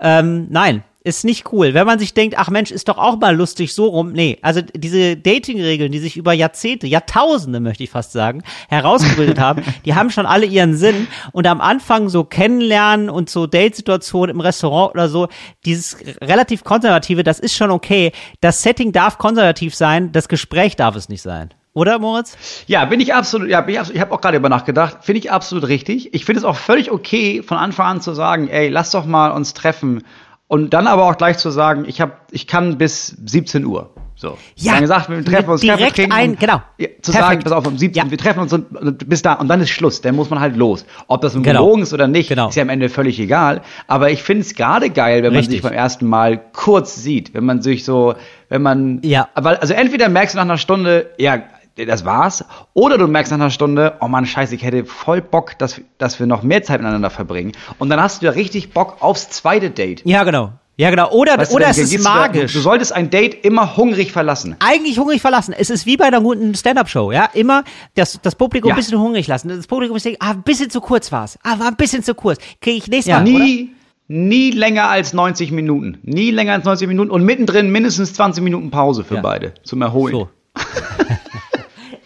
Speaker 2: ähm, nein, ist nicht cool. Wenn man sich denkt, ach Mensch, ist doch auch mal lustig so rum. Nee, also diese Dating-Regeln, die sich über Jahrzehnte, Jahrtausende möchte ich fast sagen, herausgebildet haben, *laughs* die haben schon alle ihren Sinn. Und am Anfang so kennenlernen und so Date-Situationen im Restaurant oder so, dieses relativ konservative, das ist schon okay. Das Setting darf konservativ sein, das Gespräch darf es nicht sein. Oder, Moritz?
Speaker 1: Ja, bin ich absolut, ja, bin ich absolut, ich habe auch gerade über nachgedacht, finde ich absolut richtig. Ich finde es auch völlig okay, von Anfang an zu sagen, ey, lass doch mal uns treffen. Und dann aber auch gleich zu sagen, ich hab, ich kann bis 17 Uhr. So.
Speaker 2: Ja,
Speaker 1: Dann gesagt, wir treffen uns,
Speaker 2: direkt
Speaker 1: trinken
Speaker 2: ein- genau.
Speaker 1: Zu
Speaker 2: Perfekt.
Speaker 1: sagen, pass auf, um 17,
Speaker 2: Ja.
Speaker 1: wir treffen uns und, bis da und dann ist Schluss. Dann muss man halt los. Ob das nun
Speaker 2: Genau.
Speaker 1: gelogen ist oder nicht,
Speaker 2: Genau.
Speaker 1: ist ja am Ende völlig egal. Aber ich finde es gerade geil, wenn man
Speaker 2: Richtig.
Speaker 1: sich beim ersten Mal kurz sieht, wenn man sich so, wenn man,
Speaker 2: Ja.
Speaker 1: weil, also entweder merkst du nach einer Stunde, ja, das war's, oder du merkst nach einer Stunde, oh Mann, scheiße, ich hätte voll Bock, dass, dass wir noch mehr Zeit miteinander verbringen. Und dann hast du ja richtig Bock aufs zweite Date.
Speaker 2: Ja, genau. Ja, genau. Oder,
Speaker 1: Weißt du,
Speaker 2: oder
Speaker 1: dann
Speaker 2: es ist
Speaker 1: du
Speaker 2: magisch.
Speaker 1: Du, du solltest ein Date immer hungrig verlassen.
Speaker 2: eigentlich hungrig verlassen. Es ist wie bei einer guten Stand-Up-Show, ja. Immer das, das Publikum
Speaker 1: Ja.
Speaker 2: ein bisschen hungrig lassen. Das Publikum ist ah, ein bisschen zu kurz war's. Ah, war ein bisschen zu kurz. Kriege ich nächstes Mal, oder?
Speaker 1: nie, nie länger als 90 Minuten. Nie länger als 90 Minuten und mittendrin mindestens 20 Minuten Pause für
Speaker 2: Ja.
Speaker 1: beide zum Erholen.
Speaker 2: So. *laughs*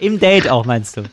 Speaker 2: Im Date auch, meinst du?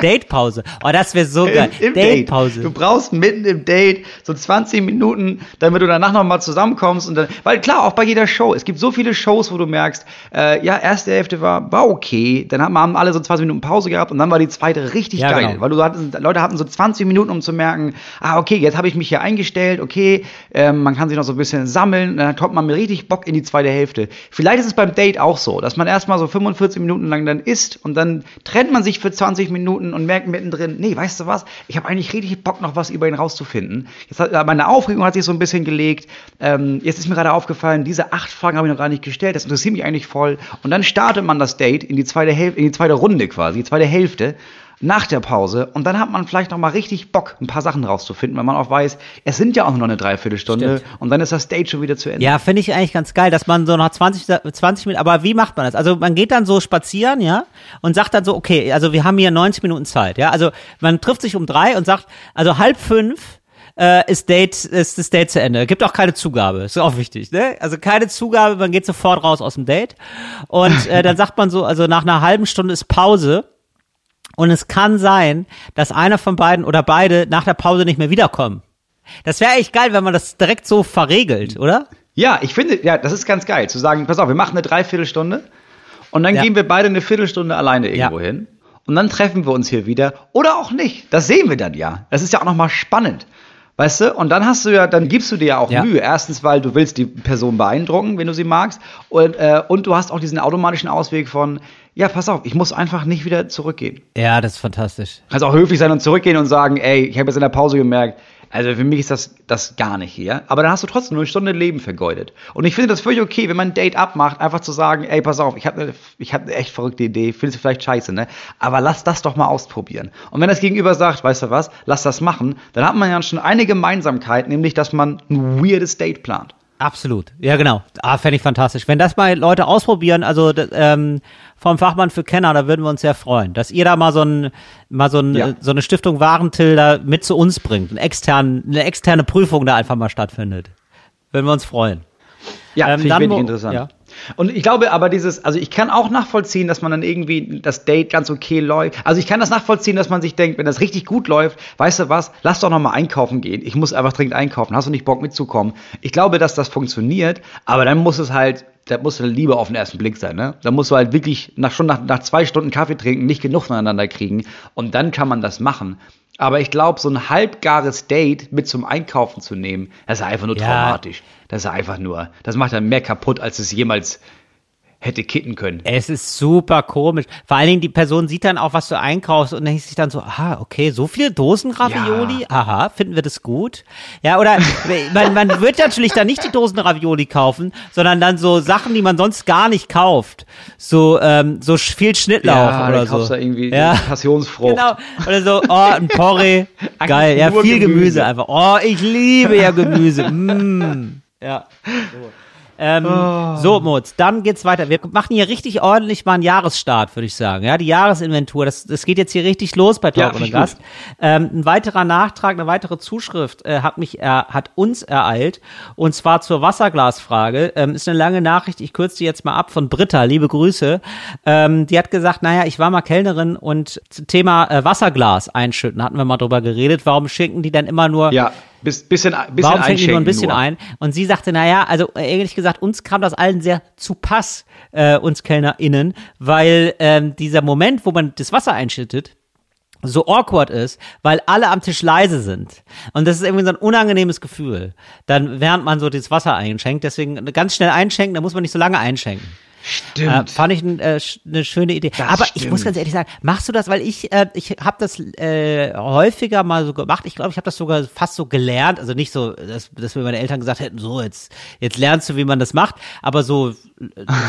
Speaker 2: Date-Pause. Oh, das wäre so geil.
Speaker 1: Im, im Date.
Speaker 2: Date-Pause.
Speaker 1: Du brauchst mitten im Date so 20 Minuten, damit du danach nochmal zusammenkommst und dann, weil klar, auch bei jeder Show, es gibt so viele Shows, wo du merkst, äh, ja, erste Hälfte war, war okay, dann haben, haben alle so 20 Minuten Pause gehabt und dann war die zweite richtig
Speaker 2: Ja,
Speaker 1: geil,
Speaker 2: genau.
Speaker 1: weil du hattest, Leute hatten so 20 Minuten, um zu merken, ah, okay, jetzt habe ich mich hier eingestellt, okay, ähm, man kann sich noch so ein bisschen sammeln, und dann kommt man mit richtig Bock in die zweite Hälfte. Vielleicht ist es beim Date auch so, dass man erstmal so 45 Minuten lang dann isst und dann trennt man sich für 20 Minuten und merkt mittendrin, nee, weißt du was, ich habe eigentlich richtig Bock, noch was über ihn rauszufinden. Jetzt hat, meine Aufregung hat sich so ein bisschen gelegt. Ähm, jetzt ist mir gerade aufgefallen, diese acht Fragen habe ich noch gar nicht gestellt, das interessiert mich eigentlich voll. Und dann startet man das Date in die zweite Hälfte, in die zweite Runde quasi, die zweite Hälfte nach der Pause und dann hat man vielleicht noch mal richtig Bock, ein paar Sachen rauszufinden, weil man auch weiß, es sind ja auch nur eine Dreiviertelstunde
Speaker 2: Stimmt.
Speaker 1: und dann ist das Date schon wieder zu Ende.
Speaker 2: Ja, finde ich eigentlich ganz geil, dass man so nach 20, 20 Minuten, aber wie macht man das? Also man geht dann so spazieren, ja, und sagt dann so, okay, also wir haben hier 90 Minuten Zeit, ja, also man trifft sich um drei und sagt, also halb fünf äh, ist Date, ist das Date zu Ende. Gibt auch keine Zugabe. Ist auch wichtig, ne? Also keine Zugabe, man geht sofort raus aus dem Date. Und äh, dann sagt man so, also nach einer halben Stunde ist Pause. Und es kann sein, dass einer von beiden oder beide nach der Pause nicht mehr wiederkommen. Das wäre echt geil, wenn man das direkt so verregelt, oder?
Speaker 1: Ja, ich finde, ja, das ist ganz geil, zu sagen, pass auf, wir machen eine Dreiviertelstunde und dann
Speaker 2: Ja.
Speaker 1: gehen wir beide eine Viertelstunde alleine irgendwo
Speaker 2: Ja.
Speaker 1: hin und dann treffen wir uns hier wieder oder auch nicht. Das sehen wir dann ja. Das ist ja auch nochmal spannend. Weißt du? Und dann hast du ja, dann gibst du dir ja auch
Speaker 2: Ja.
Speaker 1: Mühe. Erstens, weil du willst die Person beeindrucken, wenn du sie magst. Und, äh, und du hast auch diesen automatischen Ausweg von, ja, pass auf, ich muss einfach nicht wieder zurückgehen.
Speaker 2: Ja, das ist fantastisch.
Speaker 1: Kannst auch höflich sein und zurückgehen und sagen, ey, ich habe jetzt in der Pause gemerkt, also für mich ist das, das gar nicht hier. Aber dann hast du trotzdem nur eine Stunde Leben vergeudet. Und ich finde das völlig okay, wenn man ein Date abmacht, einfach zu sagen, ey, pass auf, ich habe eine, ich hab eine echt verrückte Idee, findest du vielleicht scheiße, ne? Aber lass das doch mal ausprobieren. Und wenn das Gegenüber sagt, weißt du was, lass das machen, dann hat man ja schon eine Gemeinsamkeit, nämlich, dass man ein weirdes Date plant.
Speaker 2: Absolut. Ja, genau. Ah, fände ich fantastisch. Wenn das mal Leute ausprobieren, also ähm, vom Fachmann für Kenner, da würden wir uns sehr freuen, dass ihr da mal so ein, mal so, ein,
Speaker 1: Ja.
Speaker 2: so eine Stiftung Warentilder mit zu uns bringt, eine externe, eine externe Prüfung da einfach mal stattfindet. Würden wir uns freuen.
Speaker 1: Ja,
Speaker 2: Ähm,
Speaker 1: finde ich interessant.
Speaker 2: ja.
Speaker 1: Und ich glaube aber dieses, also ich kann auch nachvollziehen, dass man dann irgendwie das Date ganz okay läuft. Also ich kann das nachvollziehen, dass man sich denkt, wenn das richtig gut läuft, weißt du was, lass doch noch mal einkaufen gehen. Ich muss einfach dringend einkaufen. Hast du nicht Bock mitzukommen? Ich glaube, dass das funktioniert, aber dann muss es halt, da muss Liebe auf den ersten Blick sein, ne? Da musst du halt wirklich nach, schon nach, nach zwei Stunden Kaffee trinken nicht genug voneinander kriegen und dann kann man das machen. Aber ich glaube, so ein halbgares Date mit zum Einkaufen zu nehmen, das ist einfach nur
Speaker 2: Ja.
Speaker 1: traumatisch. Das ist einfach nur, das macht dann mehr kaputt, als es jemals hätte kitten können.
Speaker 2: Es ist super komisch. Vor allen Dingen, die Person sieht dann auch, was du einkaufst und denkt sich dann so, aha, okay, so viele Dosen Ravioli? Aha, finden wir das gut? Ja, oder *laughs* man, man wird natürlich dann nicht die Dosen Ravioli kaufen, sondern dann so Sachen, die man sonst gar nicht kauft. So, ähm, so viel Schnittlauch
Speaker 1: Ja,
Speaker 2: oder so.
Speaker 1: kaufst du irgendwie
Speaker 2: ja.
Speaker 1: Passionsfrucht.
Speaker 2: Genau. Oder so, oh, ein Porree. *laughs* Geil. Ja, viel Gemüse.
Speaker 1: Gemüse.
Speaker 2: einfach. Oh, ich liebe ja Gemüse. Mm. Ja. So. Ähm,
Speaker 1: Oh.
Speaker 2: so, Moritz, dann geht's weiter. Wir machen hier richtig ordentlich mal einen Jahresstart, würde ich sagen. Ja, die Jahresinventur, das, das geht jetzt hier richtig los bei
Speaker 1: Ja,
Speaker 2: Talk
Speaker 1: find
Speaker 2: ohne Gast. Ähm, ein weiterer Nachtrag, eine weitere Zuschrift äh, hat mich, äh, hat uns ereilt und zwar zur Wasserglasfrage. Ähm, ist eine lange Nachricht, ich kürze die jetzt mal ab von Britta, liebe Grüße. Ähm, die hat gesagt, naja, ich war mal Kellnerin und zum Thema äh, Wasserglas einschütten, hatten wir mal drüber geredet. Warum schenken die dann immer nur
Speaker 1: Ja, bis, bisschen, bisschen
Speaker 2: Warum schenken die nur ein bisschen
Speaker 1: nur.
Speaker 2: ein? Und sie sagte, naja, also ehrlich gesagt, uns kam das allen sehr zu Pass, äh, uns KellnerInnen, weil ähm, dieser Moment, wo man das Wasser einschüttet, so awkward ist, weil alle am Tisch leise sind. Und das ist irgendwie so ein unangenehmes Gefühl. Dann, während man so das Wasser einschenkt, deswegen ganz schnell einschenken, da muss man nicht so lange einschenken. Äh,
Speaker 1: Stimmt.
Speaker 2: fand ich äh, eine schöne Idee.
Speaker 1: Das
Speaker 2: Aber ich
Speaker 1: stimmt.
Speaker 2: muss ganz ehrlich sagen, machst du das, weil ich äh, ich habe das äh, häufiger mal so gemacht. Ich glaube, ich habe das sogar fast so gelernt, also nicht so, dass, dass mir meine Eltern gesagt hätten, so jetzt jetzt lernst du, wie man das macht, aber so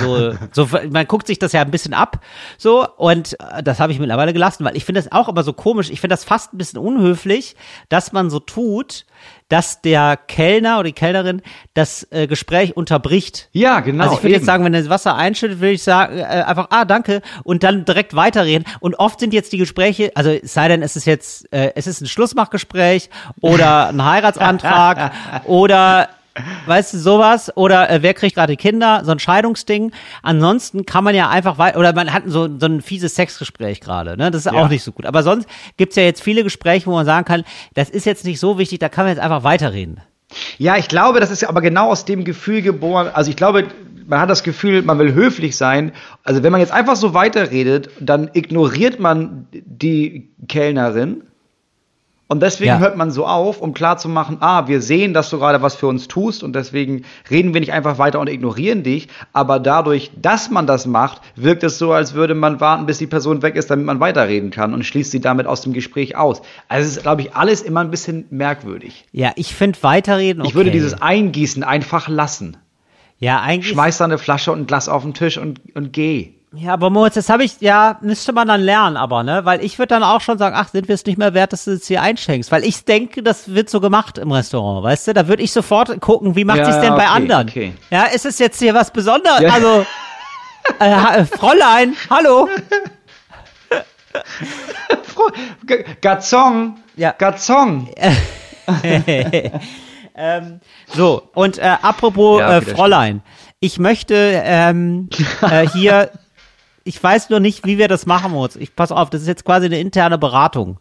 Speaker 2: so, *laughs* so man guckt sich das ja ein bisschen ab, so und äh, das habe ich mittlerweile gelassen, weil ich finde das auch aber so komisch. Ich finde das fast ein bisschen unhöflich, dass man so tut, dass der Kellner oder die Kellnerin das äh, Gespräch unterbricht.
Speaker 1: Ja, genau.
Speaker 2: Also ich würde jetzt sagen, wenn das Wasser einschüttet, würde ich sagen, äh, einfach, ah, danke, und dann direkt weiterreden. Und oft sind jetzt die Gespräche, also es sei denn, es ist jetzt, äh, es ist ein Schlussmachgespräch oder ein Heiratsantrag *laughs* oder Weißt du, sowas? Oder äh, wer kriegt gerade Kinder? So ein Scheidungsding. Ansonsten kann man ja einfach weiter, oder man hat so, so ein fieses Sexgespräch gerade, ne? Das ist
Speaker 1: Ja.
Speaker 2: auch nicht so gut. Aber sonst gibt's ja jetzt viele Gespräche, wo man sagen kann, das ist jetzt nicht so wichtig, da kann man jetzt einfach weiterreden.
Speaker 1: Ja, ich glaube, das ist ja aber genau aus dem Gefühl geboren. Also ich glaube, man hat das Gefühl, man will höflich sein. Also wenn man jetzt einfach so weiterredet, dann ignoriert man die Kellnerin. Und deswegen
Speaker 2: Ja.
Speaker 1: hört man so auf, um klarzumachen, ah, wir sehen, dass du gerade was für uns tust und deswegen reden wir nicht einfach weiter und ignorieren dich. Aber dadurch, dass man das macht, wirkt es so, als würde man warten, bis die Person weg ist, damit man weiterreden kann und schließt sie damit aus dem Gespräch aus. Also es ist, glaube ich, alles immer ein bisschen merkwürdig.
Speaker 2: Ja, ich finde weiterreden okay.
Speaker 1: Ich würde dieses Eingießen einfach lassen.
Speaker 2: ja, eigentlich
Speaker 1: Schmeiß da eine Flasche und ein Glas auf den Tisch und, und geh.
Speaker 2: Ja, aber Moritz, das habe ich, ja, müsste man dann lernen, aber, ne? Weil ich würde dann auch schon sagen, ach, sind wir es nicht mehr wert, dass du es hier einschenkst? Weil ich denke, das wird so gemacht im Restaurant, weißt du? Da würde ich sofort gucken, wie macht
Speaker 1: Ja,
Speaker 2: sich's denn bei
Speaker 1: okay,
Speaker 2: anderen?
Speaker 1: okay.
Speaker 2: Ja, ist es jetzt hier was Besonderes?
Speaker 1: Ja.
Speaker 2: Also, *laughs* äh, ha- Fräulein, hallo?
Speaker 1: G- Garzon,
Speaker 2: Ja.
Speaker 1: Garzon. *laughs*
Speaker 2: ähm, so, und äh, apropos
Speaker 1: Ja,
Speaker 2: äh, Fräulein, ich möchte ähm, äh, hier, *laughs* ich weiß nur nicht, wie wir das machen muss. Ich pass auf, das ist jetzt quasi eine interne Beratung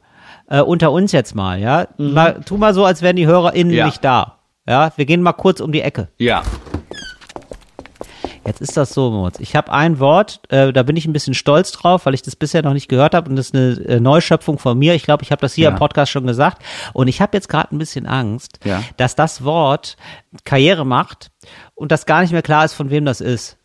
Speaker 2: äh, unter uns jetzt mal, ja. Mal, tu mal so, als wären die HörerInnen
Speaker 1: Mhm. Ja.
Speaker 2: nicht da. Ja, wir gehen mal kurz um die Ecke.
Speaker 1: Ja.
Speaker 2: Jetzt ist das so, Moritz. Ich habe ein Wort, äh, da bin ich ein bisschen stolz drauf, weil ich das bisher noch nicht gehört habe und das ist eine äh, Neuschöpfung von mir. Ich glaube, ich habe das hier
Speaker 1: Ja.
Speaker 2: im Podcast schon gesagt und ich habe jetzt gerade ein bisschen Angst,
Speaker 1: Ja.
Speaker 2: dass das Wort Karriere macht und das gar nicht mehr klar ist, von wem das ist.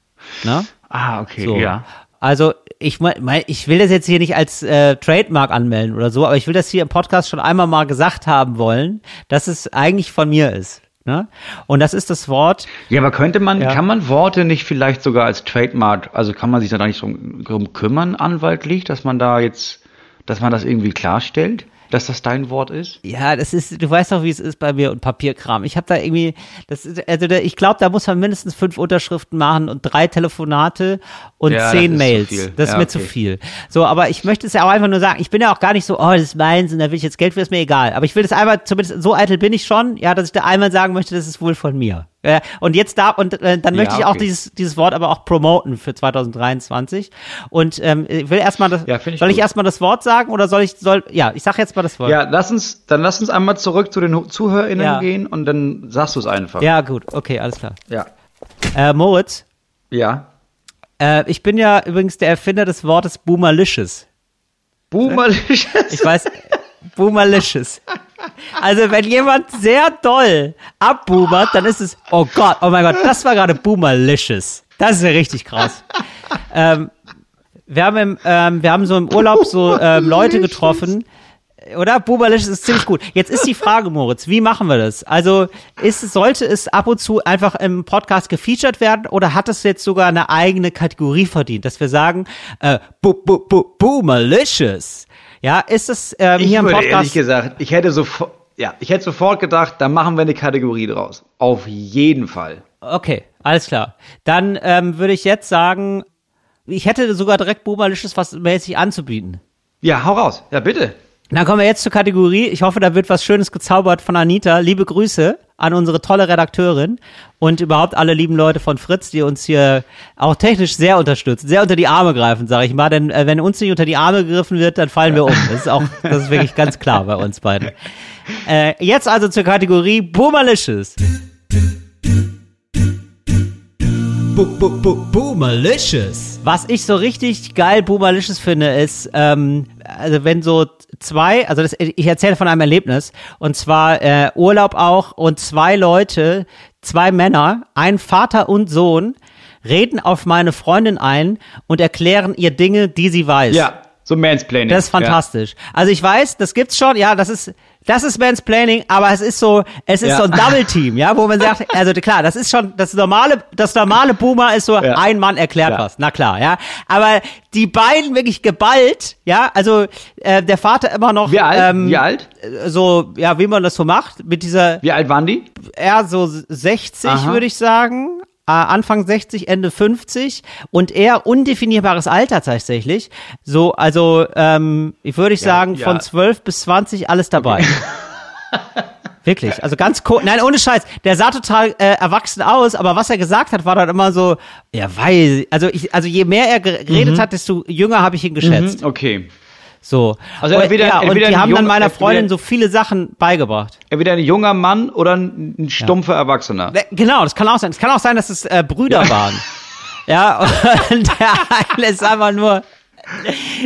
Speaker 2: Ne?
Speaker 1: Ah, okay,
Speaker 2: So.
Speaker 1: ja.
Speaker 2: Also ich mein, ich will das jetzt hier nicht als äh, Trademark anmelden oder so, aber ich will das hier im Podcast schon einmal mal gesagt haben wollen, dass es eigentlich von mir ist. Ne? Und das ist das Wort,
Speaker 1: Ja, aber könnte man,
Speaker 2: Ja.
Speaker 1: kann man Worte nicht vielleicht sogar als Trademark, also kann man sich da nicht drum, drum kümmern, anwaltlich, dass man da jetzt, dass man das irgendwie klarstellt, dass das dein Wort ist?
Speaker 2: Ja, das ist, du weißt doch, wie es ist bei mir und Papierkram. Ich habe da irgendwie, das ist, also da, ich glaube, da muss man mindestens fünf Unterschriften machen und drei Telefonate und
Speaker 1: Ja, das
Speaker 2: zehn
Speaker 1: ist zu
Speaker 2: Mails.
Speaker 1: viel.
Speaker 2: Das ist
Speaker 1: Ja,
Speaker 2: mir zu
Speaker 1: okay.
Speaker 2: viel. So, aber ich möchte es ja auch einfach nur sagen, ich bin ja auch gar nicht so, oh, das ist meins und da will ich jetzt Geld für, ist mir egal. Aber ich will das einmal, zumindest so eitel bin ich schon, ja, dass ich da einmal sagen möchte, das ist wohl von mir. Äh, und jetzt da, und äh, dann
Speaker 1: Ja,
Speaker 2: möchte ich auch
Speaker 1: okay.
Speaker 2: dieses, dieses Wort aber auch promoten für 2023. Und ähm, ich will erstmal das,
Speaker 1: Ja, ich
Speaker 2: soll ich
Speaker 1: gut.
Speaker 2: erstmal das Wort sagen oder soll ich, soll, ja, ich sag jetzt mal das Wort.
Speaker 1: Ja, lass uns, dann lass uns einmal zurück zu den ZuhörerInnen
Speaker 2: Ja.
Speaker 1: gehen und dann sagst du es einfach.
Speaker 2: Ja, gut, okay, alles klar.
Speaker 1: Ja.
Speaker 2: Äh, Moritz,
Speaker 1: Ja.
Speaker 2: äh, ich bin ja übrigens der Erfinder des Wortes Boomerlicious.
Speaker 1: Boomerlicious.
Speaker 2: Ich weiß, *laughs* Boomerlicious. Also wenn jemand sehr doll abboomert, dann ist es, oh Gott, oh mein Gott, das war gerade Boomerlicious. Das ist ja richtig krass. ähm, wir haben im, ähm, wir haben so im Urlaub so ähm, Leute getroffen, oder? Boomerlicious ist ziemlich gut. Jetzt ist die Frage, Moritz, wie machen wir das? Also, ist, sollte es ab und zu einfach im Podcast gefeatured werden oder hat es jetzt sogar eine eigene Kategorie verdient, dass wir sagen, äh, bo, bo, bo, Boomerlicious? Ja, ist es ähm,
Speaker 1: Ich
Speaker 2: hier im
Speaker 1: würde ehrlich
Speaker 2: Podcast?
Speaker 1: gesagt, ich hätte sofort, ja, ich hätte sofort gedacht, da machen wir eine Kategorie draus. Auf jeden Fall.
Speaker 2: Okay, alles klar. Dann ähm, würde ich jetzt sagen, ich hätte sogar direkt Boomerlicious was mäßig anzubieten.
Speaker 1: Ja, hau raus. Ja, bitte.
Speaker 2: Dann kommen wir jetzt zur Kategorie. Ich hoffe, da wird was Schönes gezaubert von Anita. Liebe Grüße an unsere tolle Redakteurin und überhaupt alle lieben Leute von Fritz, die uns hier auch technisch sehr unterstützen, sehr unter die Arme greifen, sage ich mal. Denn äh, wenn uns nicht unter die Arme gegriffen wird, dann fallen wir um. Das ist auch, das ist wirklich ganz klar bei uns beiden. Äh, jetzt also zur Kategorie Boomerlicious. Boomerlicious. Was ich so richtig geil Boomerlicious finde, ist, ähm, also wenn so zwei, also das, ich erzähle von einem Erlebnis, und zwar äh, Urlaub auch, und zwei Leute, zwei Männer, ein Vater und Sohn, reden auf meine Freundin ein und erklären ihr Dinge, die sie weiß.
Speaker 1: Ja, so Mansplaining.
Speaker 2: Das ist fantastisch. Also ich weiß, das gibt's schon, ja, das ist, das ist Mansplaining, aber es ist so, es ist
Speaker 1: Ja.
Speaker 2: so ein Double Team, ja, wo man sagt, also klar, das ist schon, das normale, das normale Boomer ist so,
Speaker 1: Ja.
Speaker 2: ein Mann erklärt
Speaker 1: Ja.
Speaker 2: was, na klar, ja. Aber die beiden wirklich geballt, ja, also äh, der Vater immer noch,
Speaker 1: Wie alt?
Speaker 2: ähm,
Speaker 1: Wie alt?
Speaker 2: so, ja, wie man das so macht, mit dieser,
Speaker 1: Wie alt waren die?
Speaker 2: er so 60,
Speaker 1: Aha.
Speaker 2: würde ich sagen. Äh, Anfang 60, Ende 50 und er undefinierbares Alter tatsächlich. So, also ähm, ich würde ich sagen,
Speaker 1: ja.
Speaker 2: von 12 bis 20 alles dabei. *laughs* Wirklich, also ganz cool. Nein, ohne Scheiß. Der sah total äh, erwachsen aus, aber was er gesagt hat, war dann immer so, ja, weil, also ich, also je mehr er geredet hat, desto jünger habe ich ihn geschätzt.
Speaker 1: Mhm, okay.
Speaker 2: So.
Speaker 1: Also entweder-
Speaker 2: ja, und
Speaker 1: entweder
Speaker 2: die haben dann meiner Freundin so viele Sachen beigebracht.
Speaker 1: Entweder ein junger Mann oder ein, ein stumpfer Erwachsener.
Speaker 2: Ne, Genau, das kann auch sein. Es kann auch sein, dass es äh, Brüder waren. *laughs* Ja, und *laughs* der eine ist einfach nur.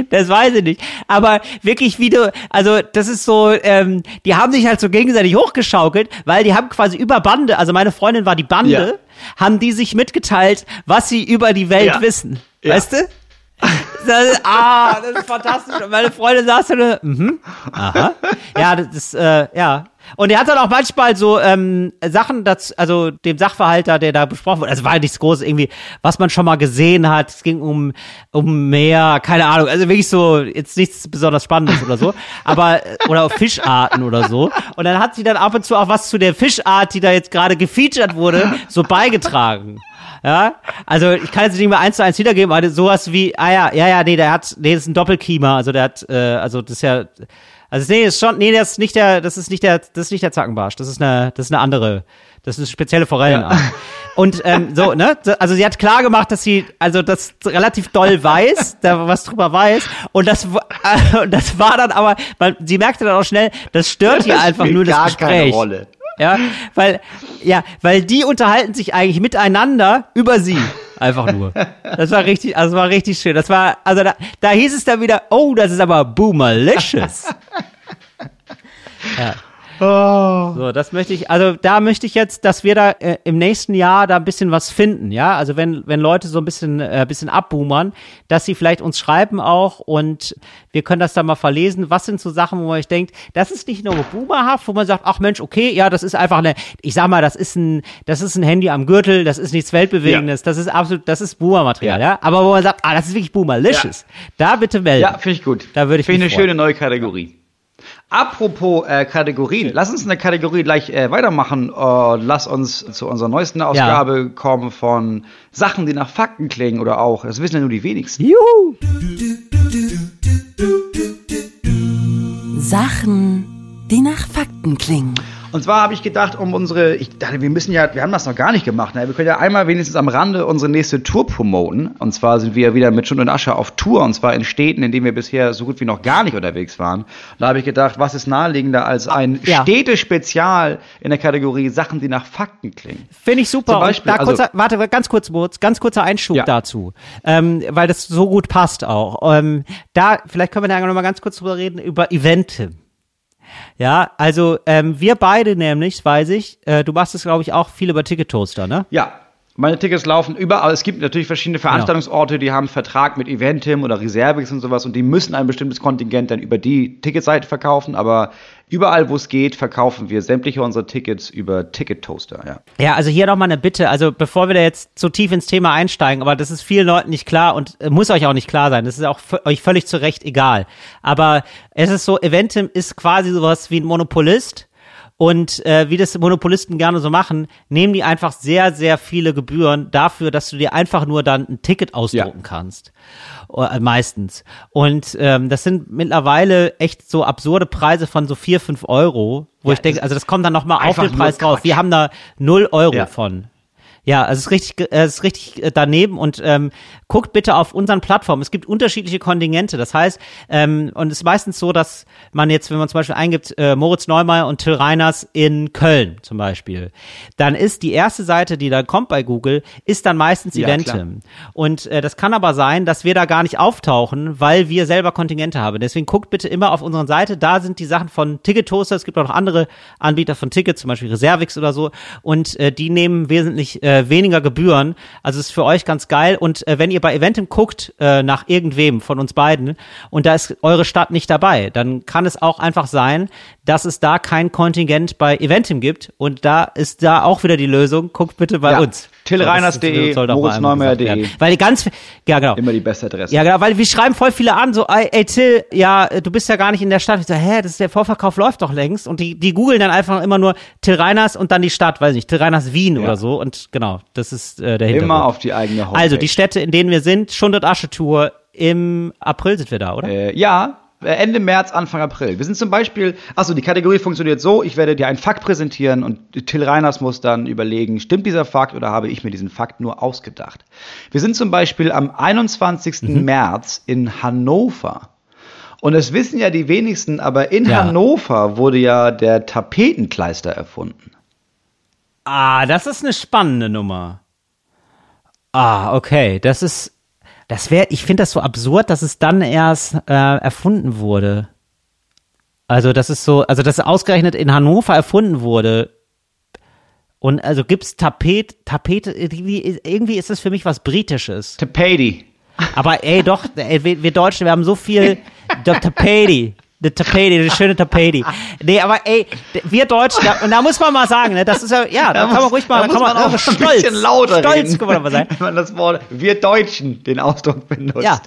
Speaker 2: Das weiß ich nicht. Aber wirklich, wie du, also das ist so, ähm, die haben sich halt so gegenseitig hochgeschaukelt, weil die haben quasi über Bande, also meine Freundin war die Bande,
Speaker 1: Ja.
Speaker 2: haben die sich mitgeteilt, was sie über die Welt
Speaker 1: Ja.
Speaker 2: wissen.
Speaker 1: Ja.
Speaker 2: Weißt du? Das ah, das ist fantastisch. Und meine Freundin saß da, mhm, aha. Ja, das ist, äh, ja. Und er hat dann auch manchmal so ähm, Sachen, dazu, also dem Sachverhalter, der da besprochen wurde, also war nichts Großes, irgendwie, was man schon mal gesehen hat. Es ging um um Meer, keine Ahnung, also wirklich so jetzt nichts besonders Spannendes oder so, aber äh, oder Fischarten oder so. Und dann hat sie dann ab und zu auch was zu der Fischart, die da jetzt gerade gefeatured wurde, so beigetragen. Ja, also ich kann jetzt nicht mehr eins zu eins wiedergeben, aber sowas wie, ah ja, ja, ja, nee, der hat, nee, das ist ein Doppelkiemer, also der hat, äh, also das ist ja, Also nee, ist schon, nee, das ist nicht der, das ist nicht der, das ist nicht der Zackenbarsch. Das ist eine, das ist eine andere, das ist eine spezielle Forellenart. Ja. Und ähm, so, ne? Also sie hat klar gemacht, dass sie, also das relativ doll weiß, *laughs* da was drüber weiß. Und das, äh, das war dann aber, man, sie merkte dann auch schnell, das stört hier einfach nur das Gespräch. Keine Rolle. Ja, weil, ja, weil die unterhalten sich eigentlich miteinander über sie. Einfach nur. Das war richtig, also war richtig schön. Das war, also da, da hieß es dann wieder, oh, das ist aber boomerlicious. *laughs* ja. Oh. So, das möchte ich, also da möchte ich jetzt, dass wir da äh, im nächsten Jahr da ein bisschen was finden, ja. Also wenn, wenn Leute so ein bisschen, äh, bisschen abboomern, dass sie vielleicht uns schreiben auch und wir können das dann mal verlesen. Was sind so Sachen, wo man sich denkt, das ist nicht nur boomerhaft, wo man sagt, ach Mensch, okay, ja, das ist einfach eine, ich sag mal, das ist ein, das ist ein Handy am Gürtel, das ist nichts Weltbewegendes, ja. das ist absolut, das ist Boomer-Material, ja. ja. Aber wo man sagt, ah, das ist wirklich Boomerlicious. Ja. Da bitte melden. Ja,
Speaker 1: finde ich gut.
Speaker 2: Da würde ich
Speaker 1: Finde ich eine schöne neue Kategorie. Apropos äh, Kategorien, lass uns eine Kategorie gleich äh, weitermachen. Uh, lass uns zu unserer neuesten Ausgabe ja. kommen von Sachen, die nach Fakten klingen oder auch, das wissen ja nur die wenigsten. Juhu!
Speaker 3: Sachen, die nach Fakten klingen.
Speaker 1: Und zwar habe ich gedacht, um unsere, ich dachte, wir müssen ja, wir haben das noch gar nicht gemacht, ne? wir können ja einmal wenigstens am Rande unsere nächste Tour promoten. Und zwar sind wir wieder mit Schund und Asche auf Tour, und zwar in Städten, in denen wir bisher so gut wie noch gar nicht unterwegs waren. Und da habe ich gedacht, was ist naheliegender als ein ja. Städtespezial in der Kategorie Sachen, die nach Fakten klingen.
Speaker 2: Finde ich super. Zum Beispiel, da kurzer, also, warte, ganz kurz, ganz kurzer Einschub ja. dazu, ähm, weil das so gut passt auch. Ähm, da, vielleicht können wir da noch mal ganz kurz drüber reden, über Evente. Ja, also ähm, wir beide nämlich, weiß ich, äh, du machst es, glaube ich, auch viel über Ticket-Toaster, ne?
Speaker 1: Ja, meine Tickets laufen überall. Es gibt natürlich verschiedene genau. Veranstaltungsorte, die haben einen Vertrag mit Eventim oder Reservix und sowas und die müssen ein bestimmtes Kontingent dann über die Ticketseite verkaufen, aber überall, wo es geht, verkaufen wir sämtliche unserer Tickets über Ticket Toaster, ja.
Speaker 2: Ja, also hier nochmal eine Bitte, also bevor wir da jetzt so tief ins Thema einsteigen, aber das ist vielen Leuten nicht klar und äh, muss euch auch nicht klar sein, das ist auch euch völlig zu Recht egal. Aber es ist so, Eventim ist quasi sowas wie ein Monopolist, und äh, wie das Monopolisten gerne so machen, nehmen die einfach sehr, sehr viele Gebühren dafür, dass du dir einfach nur dann ein Ticket ausdrucken ja. kannst. Äh, meistens. Und ähm, das sind mittlerweile echt so absurde Preise von so vier, fünf Euro, wo ja, ich denke, also das kommt dann nochmal auf den Preis drauf. Wir haben da null Euro ja. von. Ja, also es ist richtig, es ist richtig äh, daneben und ähm, guckt bitte auf unseren Plattformen. Es gibt unterschiedliche Kontingente. Das heißt, ähm, und es ist meistens so, dass man jetzt, wenn man zum Beispiel eingibt, äh, Moritz Neumeier und Till Reiners in Köln zum Beispiel, dann ist die erste Seite, die da kommt bei Google, ist dann meistens ja, Eventim. Und äh, das kann aber sein, dass wir da gar nicht auftauchen, weil wir selber Kontingente haben. Deswegen guckt bitte immer auf unseren Seite. Da sind die Sachen von Ticket Toaster. Es gibt auch noch andere Anbieter von Tickets, zum Beispiel Reservix oder so. Und äh, die nehmen wesentlich äh, weniger Gebühren. Also ist für euch ganz geil. Und äh, wenn ihr bei Eventim guckt äh, nach irgendwem von uns beiden und da ist eure Stadt nicht dabei, dann kann es auch einfach sein, dass es da kein Kontingent bei Eventim gibt. Und da ist da auch wieder die Lösung. Guckt bitte bei ja. uns.
Speaker 1: Tillreiners.de,
Speaker 2: moritzneumeier.de. Weil die ganz, ja genau.
Speaker 1: Immer die beste Adresse.
Speaker 2: Ja genau, weil wir schreiben voll viele an, so, ey Till, ja, du bist ja gar nicht in der Stadt. Ich so, hä, das ist der Vorverkauf läuft doch längst. Und die, die googeln dann einfach immer nur Till Reiners und dann die Stadt, weiß nicht, Till Reiners Wien ja. oder so. Und genau, das ist äh, der Hintergrund.
Speaker 1: Immer auf die eigene
Speaker 2: Homepage. Also die Städte, in denen wir sind, Schund- Asche-Tour, im April sind wir da, oder?
Speaker 1: Äh, ja, Ende März, Anfang April. Wir sind zum Beispiel, achso, die Kategorie funktioniert so, ich werde dir einen Fakt präsentieren und Till Reiners muss dann überlegen, stimmt dieser Fakt oder habe ich mir diesen Fakt nur ausgedacht? Wir sind zum Beispiel am 21. Mhm. März in Hannover. Und das wissen ja die wenigsten, aber in ja. Hannover wurde ja der Tapetenkleister erfunden.
Speaker 2: Ah, das ist eine spannende Nummer. Ah, okay. Das ist, das wäre, ich finde das so absurd, dass es dann erst äh, erfunden wurde. Also das ist so, also dass ausgerechnet in Hannover erfunden wurde. Und also gibt's Tapet, Tapete, irgendwie, irgendwie ist das für mich was Britisches.
Speaker 1: Tapeti.
Speaker 2: Aber ey, doch, ey, wir, wir Deutschen, wir haben so viel Tapeti. Eine Tapete, eine schöne Tapete. Nee, aber ey, wir Deutschen, da, und da muss man mal sagen, ne, das ist ja, ja, da, da kann man ruhig mal, da kann man, man auch stolz, ein bisschen
Speaker 1: lauter stolz, reden, kann man mal sein. Wenn man das Wort wir Deutschen den Ausdruck benutzt. Ja.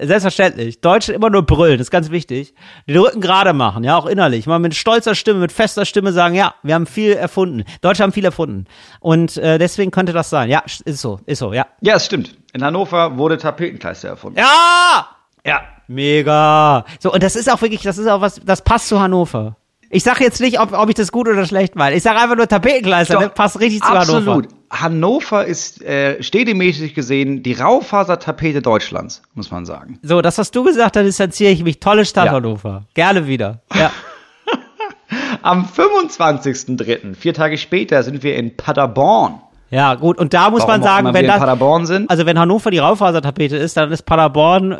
Speaker 2: Selbstverständlich. Deutsche immer nur brüllen, das ist ganz wichtig. Den Rücken gerade machen, ja, auch innerlich. Mal mit stolzer Stimme, mit fester Stimme sagen, ja, wir haben viel erfunden. Deutsche haben viel erfunden. Und äh, deswegen könnte das sein. Ja, ist so, ist so, ja.
Speaker 1: Ja, es stimmt. In Hannover wurde Tapetenkleister erfunden.
Speaker 2: Ja!
Speaker 1: Ja.
Speaker 2: Mega. So, und das ist auch wirklich, das ist auch was, das passt zu Hannover. Ich sage jetzt nicht, ob, ob ich das gut oder schlecht meine. Ich sage einfach nur Tapetenkleister, ne? passt richtig zu
Speaker 1: Absolut.
Speaker 2: Hannover.
Speaker 1: Hannover ist äh, städtemäßig gesehen die Raufasertapete Deutschlands, muss man sagen.
Speaker 2: So, das hast du gesagt, da distanziere ich mich. Tolle Stadt
Speaker 1: Ja.
Speaker 2: Hannover. Gerne wieder. Ja. *laughs*
Speaker 1: Am 25.03., vier Tage später, sind wir in Paderborn.
Speaker 2: Ja, gut. Und da muss
Speaker 1: Warum
Speaker 2: man sagen, wenn das,
Speaker 1: Paderborn sind.
Speaker 2: also wenn Hannover die Raufasertapete ist, dann ist Paderborn,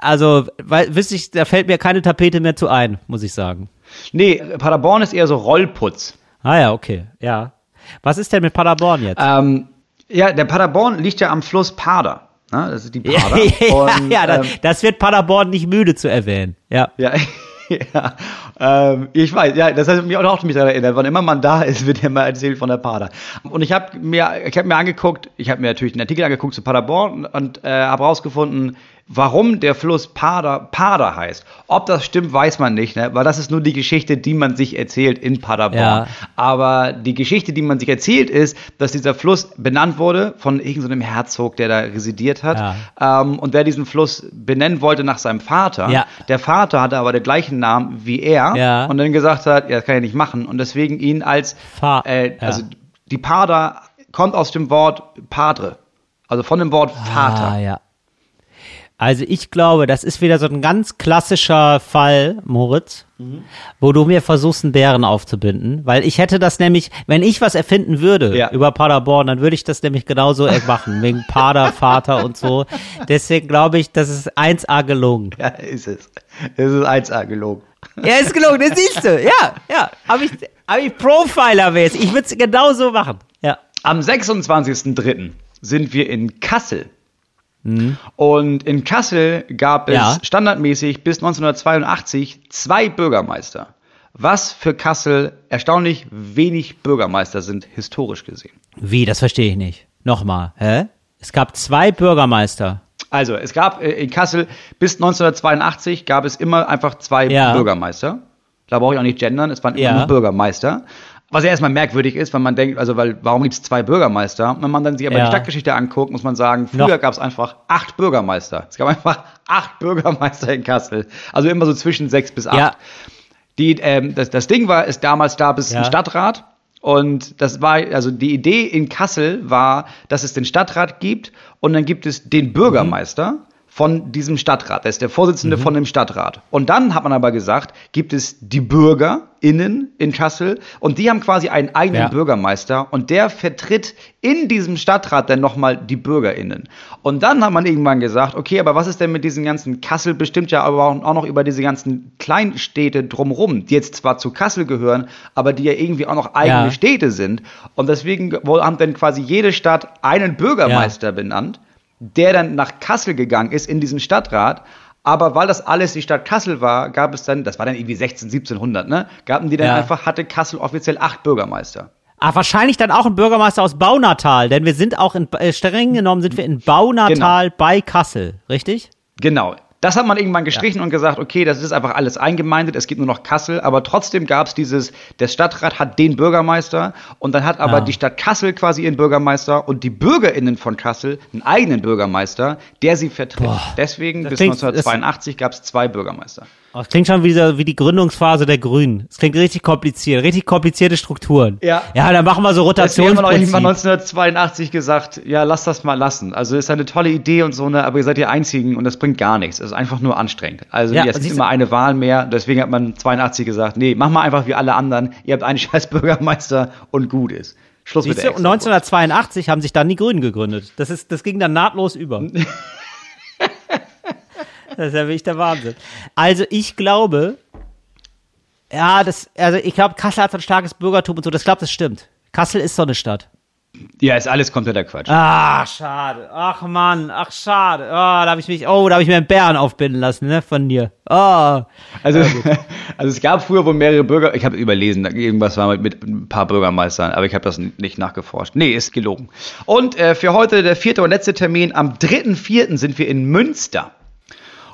Speaker 2: also, weil, wüsste ich, da fällt mir keine Tapete mehr zu ein, muss ich sagen.
Speaker 1: Nee, Paderborn ist eher so Rollputz.
Speaker 2: Ah ja, okay, ja. Was ist denn mit Paderborn jetzt?
Speaker 1: Ähm, ja, der Paderborn liegt ja am Fluss Pader. Ne? Das ist die *laughs*
Speaker 2: ja,
Speaker 1: Pader.
Speaker 2: ja,
Speaker 1: Und,
Speaker 2: ja das,
Speaker 1: ähm,
Speaker 2: das wird Paderborn nicht müde zu erwähnen. Ja.
Speaker 1: Ja, *laughs* ja. Ähm, ich weiß, ja, das hat mich auch noch mich daran erinnert. Wann immer man da ist, wird immer erzählt von der Pader. Und ich habe mir, ich habe mir angeguckt, ich habe mir natürlich einen Artikel angeguckt zu Paderborn und äh, habe herausgefunden, warum der Fluss Pader Pader heißt. Ob das stimmt, weiß man nicht, ne? weil das ist nur die Geschichte, die man sich erzählt in Paderborn.
Speaker 2: Ja.
Speaker 1: Aber die Geschichte, die man sich erzählt, ist, dass dieser Fluss benannt wurde von irgendeinem Herzog, der da residiert hat. Ähm, und der diesen Fluss benennen wollte nach seinem Vater.
Speaker 2: Ja.
Speaker 1: Der Vater hatte aber den gleichen Namen wie er
Speaker 2: Ja.
Speaker 1: und dann gesagt hat, ja, das kann ich nicht machen. Und deswegen ihn als,
Speaker 2: Fa-
Speaker 1: äh,
Speaker 2: ja.
Speaker 1: also die Pader kommt aus dem Wort Padre. Also von dem Wort Vater.
Speaker 2: Ah, ja. Also ich glaube, das ist wieder so ein ganz klassischer Fall, Moritz,
Speaker 1: Mhm.
Speaker 2: wo du mir versuchst, einen Bären aufzubinden. Weil ich hätte das nämlich, wenn ich was erfinden würde
Speaker 1: Ja.
Speaker 2: über Paderborn, dann würde ich das nämlich genauso *laughs* machen, wegen Pader, Vater und so. Deswegen glaube ich, das ist 1A gelungen.
Speaker 1: Ja, ist es. Es ist 1A gelogen.
Speaker 2: Ja, ist gelungen, das siehst du. Ja, ja. Hab ich, hab ich Profiler wäre Ich würde es genauso machen. Ja.
Speaker 1: Am 26.03. sind wir in Kassel.
Speaker 2: Mhm.
Speaker 1: Und in Kassel gab es
Speaker 2: Ja.
Speaker 1: standardmäßig bis 1982 zwei Bürgermeister. Was für Kassel erstaunlich wenig Bürgermeister sind, historisch gesehen.
Speaker 2: Wie, das verstehe ich nicht. Nochmal, hä? Es gab zwei Bürgermeister.
Speaker 1: Also, es gab äh, in Kassel bis 1982 gab es immer einfach zwei
Speaker 2: Ja.
Speaker 1: Bürgermeister. Da brauche ich auch nicht gendern, es waren immer
Speaker 2: Ja.
Speaker 1: nur Bürgermeister. Was ja erstmal merkwürdig ist, wenn man denkt, also weil, warum gibt es zwei Bürgermeister? Wenn man dann sich aber
Speaker 2: Ja.
Speaker 1: die Stadtgeschichte anguckt, muss man sagen, früher gab es einfach acht Bürgermeister. Es gab einfach acht Bürgermeister in Kassel. Also immer so zwischen sechs bis acht.
Speaker 2: Ja.
Speaker 1: Die, ähm, das, das Ding war, ist damals da bis
Speaker 2: Ja.
Speaker 1: ein Stadtrat. Und das war, also die Idee in Kassel war, dass es den Stadtrat gibt und dann gibt es den Bürgermeister von diesem Stadtrat. Der ist der Vorsitzende von dem Stadtrat. Und dann hat man aber gesagt, gibt es die BürgerInnen in Kassel und die haben quasi einen eigenen
Speaker 2: Ja.
Speaker 1: Bürgermeister und der vertritt in diesem Stadtrat dann nochmal die BürgerInnen. Und dann hat man irgendwann gesagt, okay, aber was ist denn mit diesen ganzen Kassel bestimmt ja aber auch noch über diese ganzen Kleinstädte drumrum, die jetzt zwar zu Kassel gehören, aber die ja irgendwie auch noch eigene
Speaker 2: Ja.
Speaker 1: Städte sind. Und deswegen wohl haben dann quasi jede Stadt einen Bürgermeister benannt, der dann nach Kassel gegangen ist in diesen Stadtrat. Aber weil das alles die Stadt Kassel war, gab es dann, das war dann irgendwie 16, 1700, ne? Gaben die dann
Speaker 2: Ja.
Speaker 1: einfach, hatte Kassel offiziell acht Bürgermeister.
Speaker 2: Ah, wahrscheinlich dann auch ein Bürgermeister aus Baunatal, denn wir sind auch in, äh, streng genommen sind wir in Baunatal bei Kassel, richtig?
Speaker 1: Genau. Das hat man irgendwann gestrichen und gesagt, okay, das ist einfach alles eingemeindet, es gibt nur noch Kassel, aber trotzdem gab es dieses, der Stadtrat hat den Bürgermeister und dann hat aber
Speaker 2: Ja.
Speaker 1: die Stadt Kassel quasi ihren Bürgermeister und die BürgerInnen von Kassel einen eigenen Bürgermeister, der sie vertritt. Deswegen
Speaker 2: Das
Speaker 1: bis
Speaker 2: klingt-
Speaker 1: 1982 gab es zwei Bürgermeister.
Speaker 2: Oh, das klingt schon wie, so, wie die Gründungsphase der Grünen. Es klingt richtig kompliziert, richtig komplizierte Strukturen.
Speaker 1: Ja.
Speaker 2: Ja, dann machen wir so
Speaker 1: Deswegen haben wir irgendwann 1982 gesagt, ja, lass das mal lassen. Also ist eine tolle Idee und so, ne, aber ihr seid die Einzigen und das bringt gar nichts. Es ist einfach nur anstrengend. Also
Speaker 2: Ja,
Speaker 1: jetzt ist immer eine Wahl mehr. Deswegen hat man 82 gesagt, nee, mach mal einfach wie alle anderen. Ihr habt einen *laughs* scheiß Bürgermeister und gut ist. Schluss mit der
Speaker 2: und 1982 haben sich dann die Grünen gegründet. Das ist, das ging dann nahtlos über. *laughs* das ist ja wirklich der Wahnsinn. Also ich glaube, ja, das, also ich glaube, Kassel hat so ein starkes Bürgertum und so. Das glaube, das stimmt. Kassel ist so eine Stadt.
Speaker 1: Ja, ist alles kompletter Quatsch.
Speaker 2: Ah, schade. Ach Mann, ach schade. Oh, da habe ich mich, oh, da habe ich mir einen Bären aufbinden lassen, ne, von dir. Oh.
Speaker 1: Also, *laughs* also es gab früher wohl mehrere Bürger, ich habe überlesen, irgendwas war mit, mit ein paar Bürgermeistern, aber ich habe das nicht nachgeforscht. Nee, ist gelogen. Und äh, für heute der vierte und letzte Termin, am 3.4. sind wir in Münster.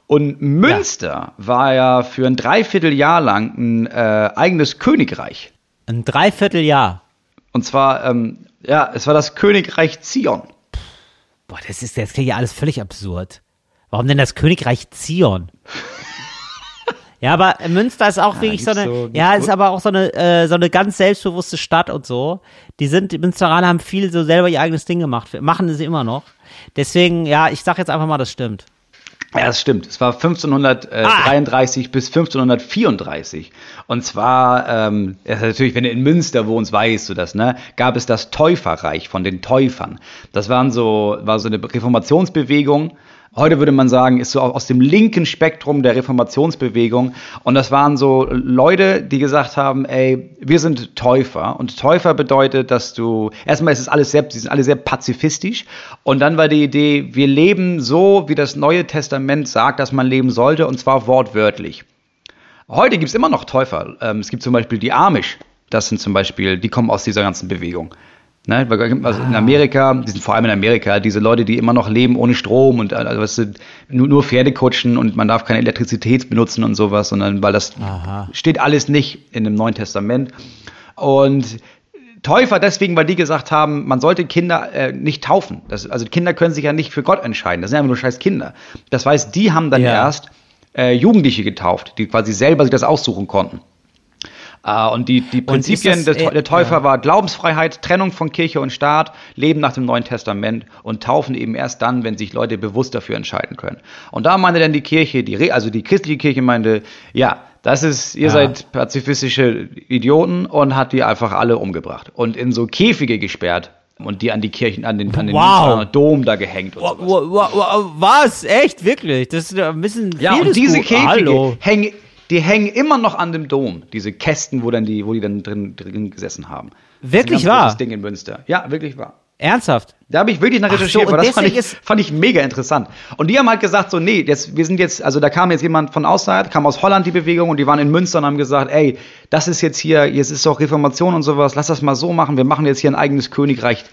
Speaker 1: Und Münster war ja für ein Dreivierteljahr lang ein äh, eigenes Königreich.
Speaker 2: Ein Dreivierteljahr.
Speaker 1: Und zwar, ähm, ja, es war das Königreich Zion.
Speaker 2: Boah, das ist, das klingt ja alles völlig absurd. Warum denn das Königreich Zion? *laughs* Ja, aber Münster ist auch wirklich so eine,
Speaker 1: so-
Speaker 2: ja, ist
Speaker 1: gut?
Speaker 2: aber auch so eine, äh, so eine ganz selbstbewusste Stadt und so. Die sind, die Münsteraner haben viel so selber ihr eigenes Ding gemacht, machen sie immer noch. Deswegen, ja, ich sag jetzt einfach mal, das stimmt.
Speaker 1: Ja, das stimmt. Es war 1533 bis 1534. Und zwar, ähm, natürlich, wenn du in Münster wohnst, weißt du das, ne? Gab es das Täuferreich von den Täufern. Das waren so, war so eine Reformationsbewegung. Heute würde man sagen, ist so aus dem linken Spektrum der Reformationsbewegung. Und das waren so Leute, die gesagt haben, ey, wir sind Täufer. Und Täufer bedeutet, dass du, erstmal ist es alles sehr, sie sind alle sehr pazifistisch. Und dann war die Idee, wir leben so, wie das Neue Testament sagt, dass man leben sollte, und zwar wortwörtlich. Heute gibt es immer noch Täufer. Ähm, es gibt zum Beispiel die Amish. Das sind zum Beispiel, die kommen aus dieser ganzen Bewegung. Ne? weil- Also in Amerika, die sind vor allem in Amerika, diese Leute, die immer noch leben ohne Strom und also, was sind, nur, nur Pferdekutschen und man darf keine Elektrizität benutzen und sowas, sondern weil das steht alles nicht in dem Neuen Testament. Und Täufer deswegen, weil die gesagt haben, man sollte Kinder äh, nicht taufen. Das, also Kinder können sich ja nicht für Gott entscheiden. Das sind einfach nur scheiß Kinder. Das heißt, die haben dann
Speaker 2: Ja.
Speaker 1: erst äh, Jugendliche getauft, die quasi selber sich das aussuchen konnten. Äh, und die, die Prinzipien
Speaker 2: das,
Speaker 1: des,
Speaker 2: äh,
Speaker 1: der Täufer
Speaker 2: ja.
Speaker 1: war Glaubensfreiheit, Trennung von Kirche und Staat, Leben nach dem Neuen Testament und Taufen eben erst dann, wenn sich Leute bewusst dafür entscheiden können. Und da meinte dann die Kirche, die, also die christliche Kirche meinte, ja, das ist, ihr
Speaker 2: Ja.
Speaker 1: seid pazifistische Idioten und hat die einfach alle umgebracht und in so Käfige gesperrt und die an die Kirchen, an den, an den
Speaker 2: Wow.
Speaker 1: Dom da gehängt und
Speaker 2: Wa-
Speaker 1: sowas.
Speaker 2: wa- wa- wa- Was? Echt? Wirklich? Das ist ja ein bisschen
Speaker 1: Ja, und diese. Käfige
Speaker 2: Hallo.
Speaker 1: hängen, die hängen immer noch an dem Dom, diese Kästen, wo dann die, wo die dann drin, drin gesessen haben. Das
Speaker 2: Wirklich
Speaker 1: ist ganz
Speaker 2: wahr?
Speaker 1: großes Ding in Münster. Ja, wirklich wahr.
Speaker 2: Ernsthaft?
Speaker 1: Da habe ich wirklich nach
Speaker 2: Ach so,
Speaker 1: recherchiert,
Speaker 2: und
Speaker 1: weil das fand ich,
Speaker 2: ist-
Speaker 1: fand ich mega interessant. Und die haben halt gesagt, so, nee, jetzt, wir sind jetzt, also da kam jetzt jemand von außerhalb, kam aus Holland die Bewegung und die waren in Münster und haben gesagt, ey, das ist jetzt hier, jetzt ist doch Reformation und sowas, lass das mal so machen, wir machen jetzt hier ein eigenes Königreich.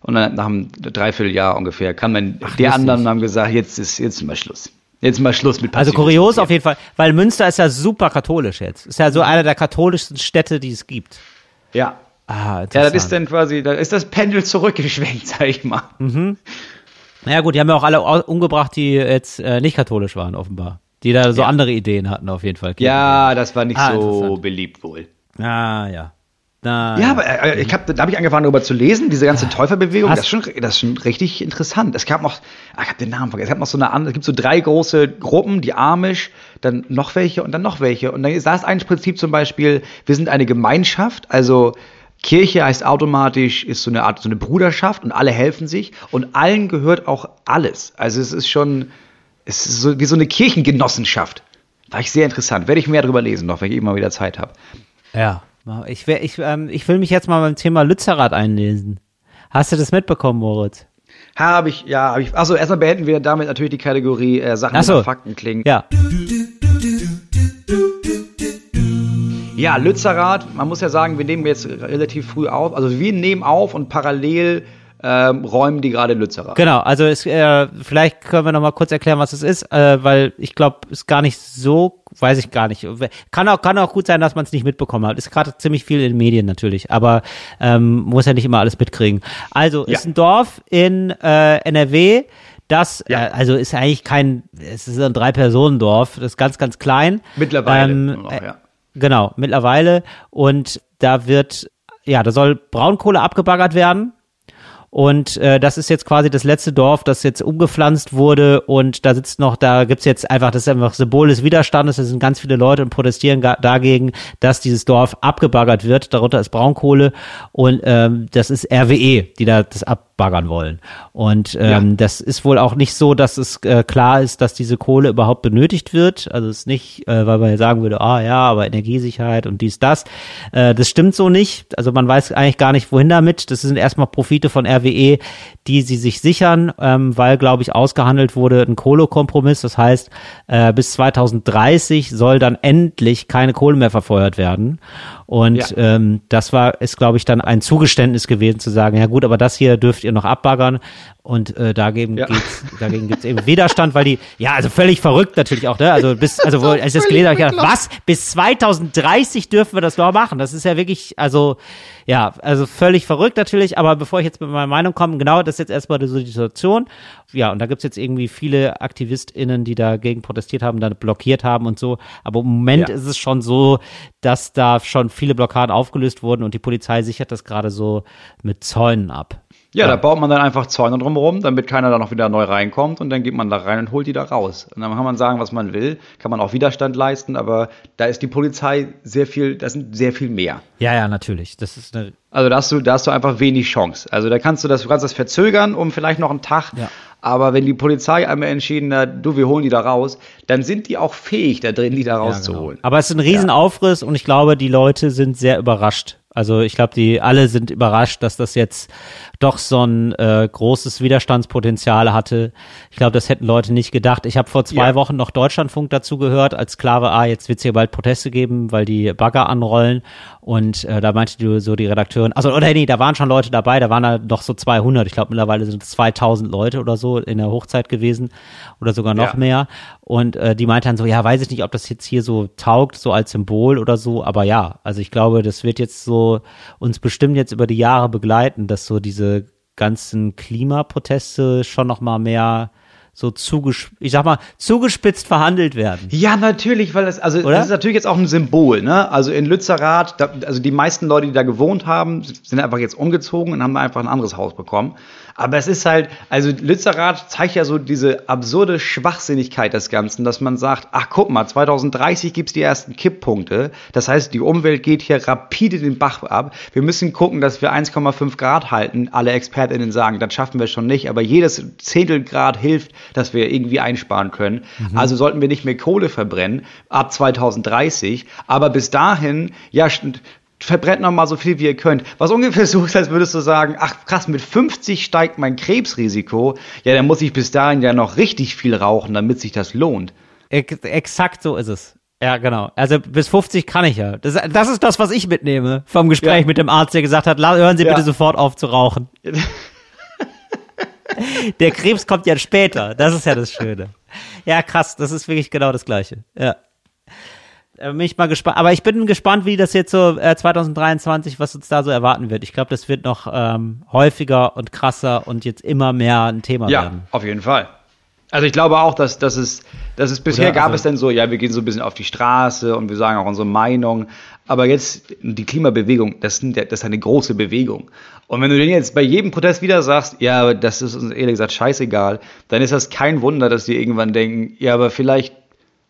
Speaker 1: Und dann nach einem Dreivierteljahr ungefähr kamen dann die anderen und haben gesagt, jetzt ist, jetzt mal Schluss. Jetzt mal Schluss mit
Speaker 2: Also
Speaker 1: Pazifismus
Speaker 2: kurios
Speaker 1: hier.
Speaker 2: auf jeden Fall, weil Münster ist ja super katholisch jetzt. Ist ja so eine der katholischsten Städte, die es gibt.
Speaker 1: Ja.
Speaker 2: Ah,
Speaker 1: Ja, das ist dann quasi, da ist das Pendel zurückgeschwenkt, *laughs* sag ich mal.
Speaker 2: Ja gut, die haben ja auch alle umgebracht, die jetzt äh, nicht katholisch waren, offenbar. Die da so
Speaker 1: Ja.
Speaker 2: andere Ideen hatten, auf jeden Fall.
Speaker 1: Ja, das war nicht
Speaker 2: Ah,
Speaker 1: so beliebt wohl.
Speaker 2: Ah, ja. Na,
Speaker 1: Ja, aber äh, ich hab, da habe ich angefangen darüber zu lesen, diese ganze Täuferbewegung, das ist, schon, das ist schon richtig interessant. Es gab noch, ah, ich habe den Namen vergessen, es gab noch so eine andere, es gibt so drei große Gruppen, die Amish, dann noch welche und dann noch welche. Und dann ist das ein Prinzip zum Beispiel, wir sind eine Gemeinschaft, also Kirche heißt automatisch, ist so eine Art, so eine Bruderschaft und alle helfen sich und allen gehört auch alles. Also es ist schon, es ist so wie so eine Kirchengenossenschaft. War ich sehr interessant. Werde ich mehr darüber lesen noch, wenn ich immer wieder Zeit habe.
Speaker 2: Ja. Ich, wär, ich, ähm, ich will mich jetzt mal beim Thema Lützerath einlesen. Hast du das mitbekommen, Moritz?
Speaker 1: Habe ich, ja, habe ich. Achso, erstmal beenden wir damit natürlich die Kategorie äh, Sachen,
Speaker 2: Ach
Speaker 1: die
Speaker 2: so.
Speaker 1: nach Fakten klingen.
Speaker 2: Ja.
Speaker 1: Ja, Lützerath, man muss ja sagen, wir nehmen jetzt relativ früh auf. Also wir nehmen auf und parallel ähm, räumen die gerade Lützerath.
Speaker 2: Genau, also es, äh, vielleicht können wir noch mal kurz erklären, was es ist, äh, weil ich glaube, ist gar nicht so, weiß ich gar nicht. Kann auch, kann auch gut sein, dass man es nicht mitbekommen hat. Ist gerade ziemlich viel in den Medien natürlich, aber ähm, muss ja nicht immer alles mitkriegen. Also
Speaker 1: Ja.
Speaker 2: ist ein Dorf in äh, NRW, das,
Speaker 1: Ja.
Speaker 2: äh, also ist eigentlich kein, es ist ein Drei-Personen-Dorf, das ist ganz, ganz klein.
Speaker 1: Mittlerweile
Speaker 2: Ähm,
Speaker 1: noch, ja.
Speaker 2: Genau, mittlerweile. Und da wird, ja, da soll Braunkohle abgebaggert werden. Und äh, das ist jetzt quasi das letzte Dorf, das jetzt umgepflanzt wurde und da sitzt noch, da gibt's jetzt einfach, das ist einfach Symbol des Widerstandes, da sind ganz viele Leute und protestieren dagegen, dass dieses Dorf abgebaggert wird, darunter ist Braunkohle und ähm, das ist RWE, die da das abbaggern wollen. Und ähm,
Speaker 1: Ja.
Speaker 2: das ist wohl auch nicht so, dass es äh, klar ist, dass diese Kohle überhaupt benötigt wird. Also es ist nicht, äh, weil man sagen würde, ah ja, aber Energiesicherheit und dies, das. Äh, das stimmt so nicht. Also man weiß eigentlich gar nicht, wohin damit. Das sind erstmal Profite von RWE, die sie sich sichern, ähm, weil, glaube ich, ausgehandelt wurde ein Kohlekompromiss. Das heißt, äh, bis 2030 soll dann endlich keine Kohle mehr verfeuert werden. Und
Speaker 1: Ja.
Speaker 2: ähm, das war, ist, glaube ich, dann ein Zugeständnis gewesen zu sagen, ja gut, aber das hier dürft ihr noch abbaggern. Und äh, dagegen
Speaker 1: Ja.
Speaker 2: geht's, dagegen gibt's eben Widerstand, weil die, ja, also völlig verrückt natürlich auch, ne? Also bis, *laughs* also wo, als ich das gelesen habe, ich gedacht, was? Bis 2030 dürfen wir das noch machen. Das ist ja wirklich, also ja, also völlig verrückt natürlich, aber bevor ich jetzt mit meiner Meinung komme, genau, das ist jetzt erstmal so die Situation. Ja, und da gibt's jetzt irgendwie viele AktivistInnen, die dagegen protestiert haben, dann blockiert haben und so. Aber im Moment
Speaker 1: Ja.
Speaker 2: ist es schon so, dass da schon viele Blockaden aufgelöst wurden und die Polizei sichert das gerade so mit Zäunen ab.
Speaker 1: Ja, da baut man dann einfach Zäune drumherum, damit keiner da noch wieder neu reinkommt und dann geht man da rein und holt die da raus. Und dann kann man sagen, was man will, kann man auch Widerstand leisten, aber da ist die Polizei sehr viel, das sind sehr viel mehr.
Speaker 2: Ja, ja, natürlich. Das ist eine,
Speaker 1: Also da hast du, da hast du einfach wenig Chance. Also da kannst du das, du kannst das verzögern um vielleicht noch einen Tag.
Speaker 2: Ja.
Speaker 1: Aber wenn die Polizei einmal entschieden hat, du, wir holen die da raus, dann sind die auch fähig, da drin die da
Speaker 2: ja, genau.
Speaker 1: rauszuholen.
Speaker 2: Aber es ist ein Riesenaufriss und ich glaube, die Leute sind sehr überrascht. Also ich glaube, die alle sind überrascht, dass das jetzt doch so ein äh, großes Widerstandspotenzial hatte. Ich glaube, das hätten Leute nicht gedacht. Ich habe vor zwei
Speaker 1: Ja.
Speaker 2: Wochen noch Deutschlandfunk dazu gehört, als klar war, ah, jetzt wird es hier bald Proteste geben, weil die Bagger anrollen. Und äh, da meinte die, so die Redakteurin, also oder nee, da waren schon Leute dabei, da waren da doch so 200. Ich glaube, mittlerweile sind es 2000 Leute oder so in der Hochzeit gewesen oder sogar noch
Speaker 1: Ja.
Speaker 2: mehr. Und äh, die meinte dann so, ja, weiß ich nicht, ob das jetzt hier so taugt, so als Symbol oder so, aber ja, also ich glaube, das wird jetzt so uns bestimmt jetzt über die Jahre begleiten, dass so diese ganzen Klimaproteste schon noch mal mehr so zugesch ich sag mal, zugespitzt verhandelt werden.
Speaker 1: Ja, natürlich, weil das, also
Speaker 2: Oder?
Speaker 1: das ist natürlich jetzt auch ein Symbol, ne? Also in Lützerath, da, also die meisten Leute, die da gewohnt haben, sind einfach jetzt umgezogen und haben einfach ein anderes Haus bekommen. Aber es ist halt, also Lützerath zeigt ja so diese absurde Schwachsinnigkeit des Ganzen, dass man sagt, ach guck mal, 2030 gibt's die ersten Kipppunkte. Das heißt, die Umwelt geht hier rapide den Bach ab. Wir müssen gucken, dass wir 1,5 Grad halten. Alle ExpertInnen sagen, das schaffen wir schon nicht, aber jedes Zehntel Grad hilft, dass wir irgendwie einsparen können. Also sollten wir nicht mehr Kohle verbrennen ab 2030. Aber bis dahin, ja, verbrennt noch mal so viel, wie ihr könnt. Was ungefähr *laughs* so ist, als würdest du sagen, ach krass, mit 50 steigt mein Krebsrisiko. Ja, dann muss ich bis dahin ja noch richtig viel rauchen, damit sich das lohnt.
Speaker 2: Ex exakt so ist es. Ja, genau. Also bis 50 kann ich ja. Das, das ist das, was ich mitnehme vom Gespräch
Speaker 1: Ja.
Speaker 2: mit dem Arzt, der gesagt hat, hören Sie
Speaker 1: Ja.
Speaker 2: bitte sofort auf zu rauchen. *laughs* Der Krebs kommt ja später. Das ist ja das Schöne. Ja, krass. Das ist wirklich genau das Gleiche. Ja. Da bin ich mal gespannt. Aber ich bin gespannt, wie das jetzt so äh, 2023, was uns da so erwarten wird. Ich glaube, das wird noch ähm, häufiger und krasser und jetzt immer mehr ein Thema
Speaker 1: Ja,
Speaker 2: werden.
Speaker 1: auf jeden Fall. Also ich glaube auch, dass, dass es, dass es bisher
Speaker 2: Oder,
Speaker 1: gab
Speaker 2: also-
Speaker 1: es dann so, ja, wir gehen so ein bisschen auf die Straße und wir sagen auch unsere Meinung. Aber jetzt die Klimabewegung, das, ja- das ist eine große Bewegung. Und wenn du den jetzt bei jedem Protest wieder sagst, ja, aber das ist uns ehrlich gesagt scheißegal, dann ist das kein Wunder, dass die irgendwann denken, ja, aber vielleicht,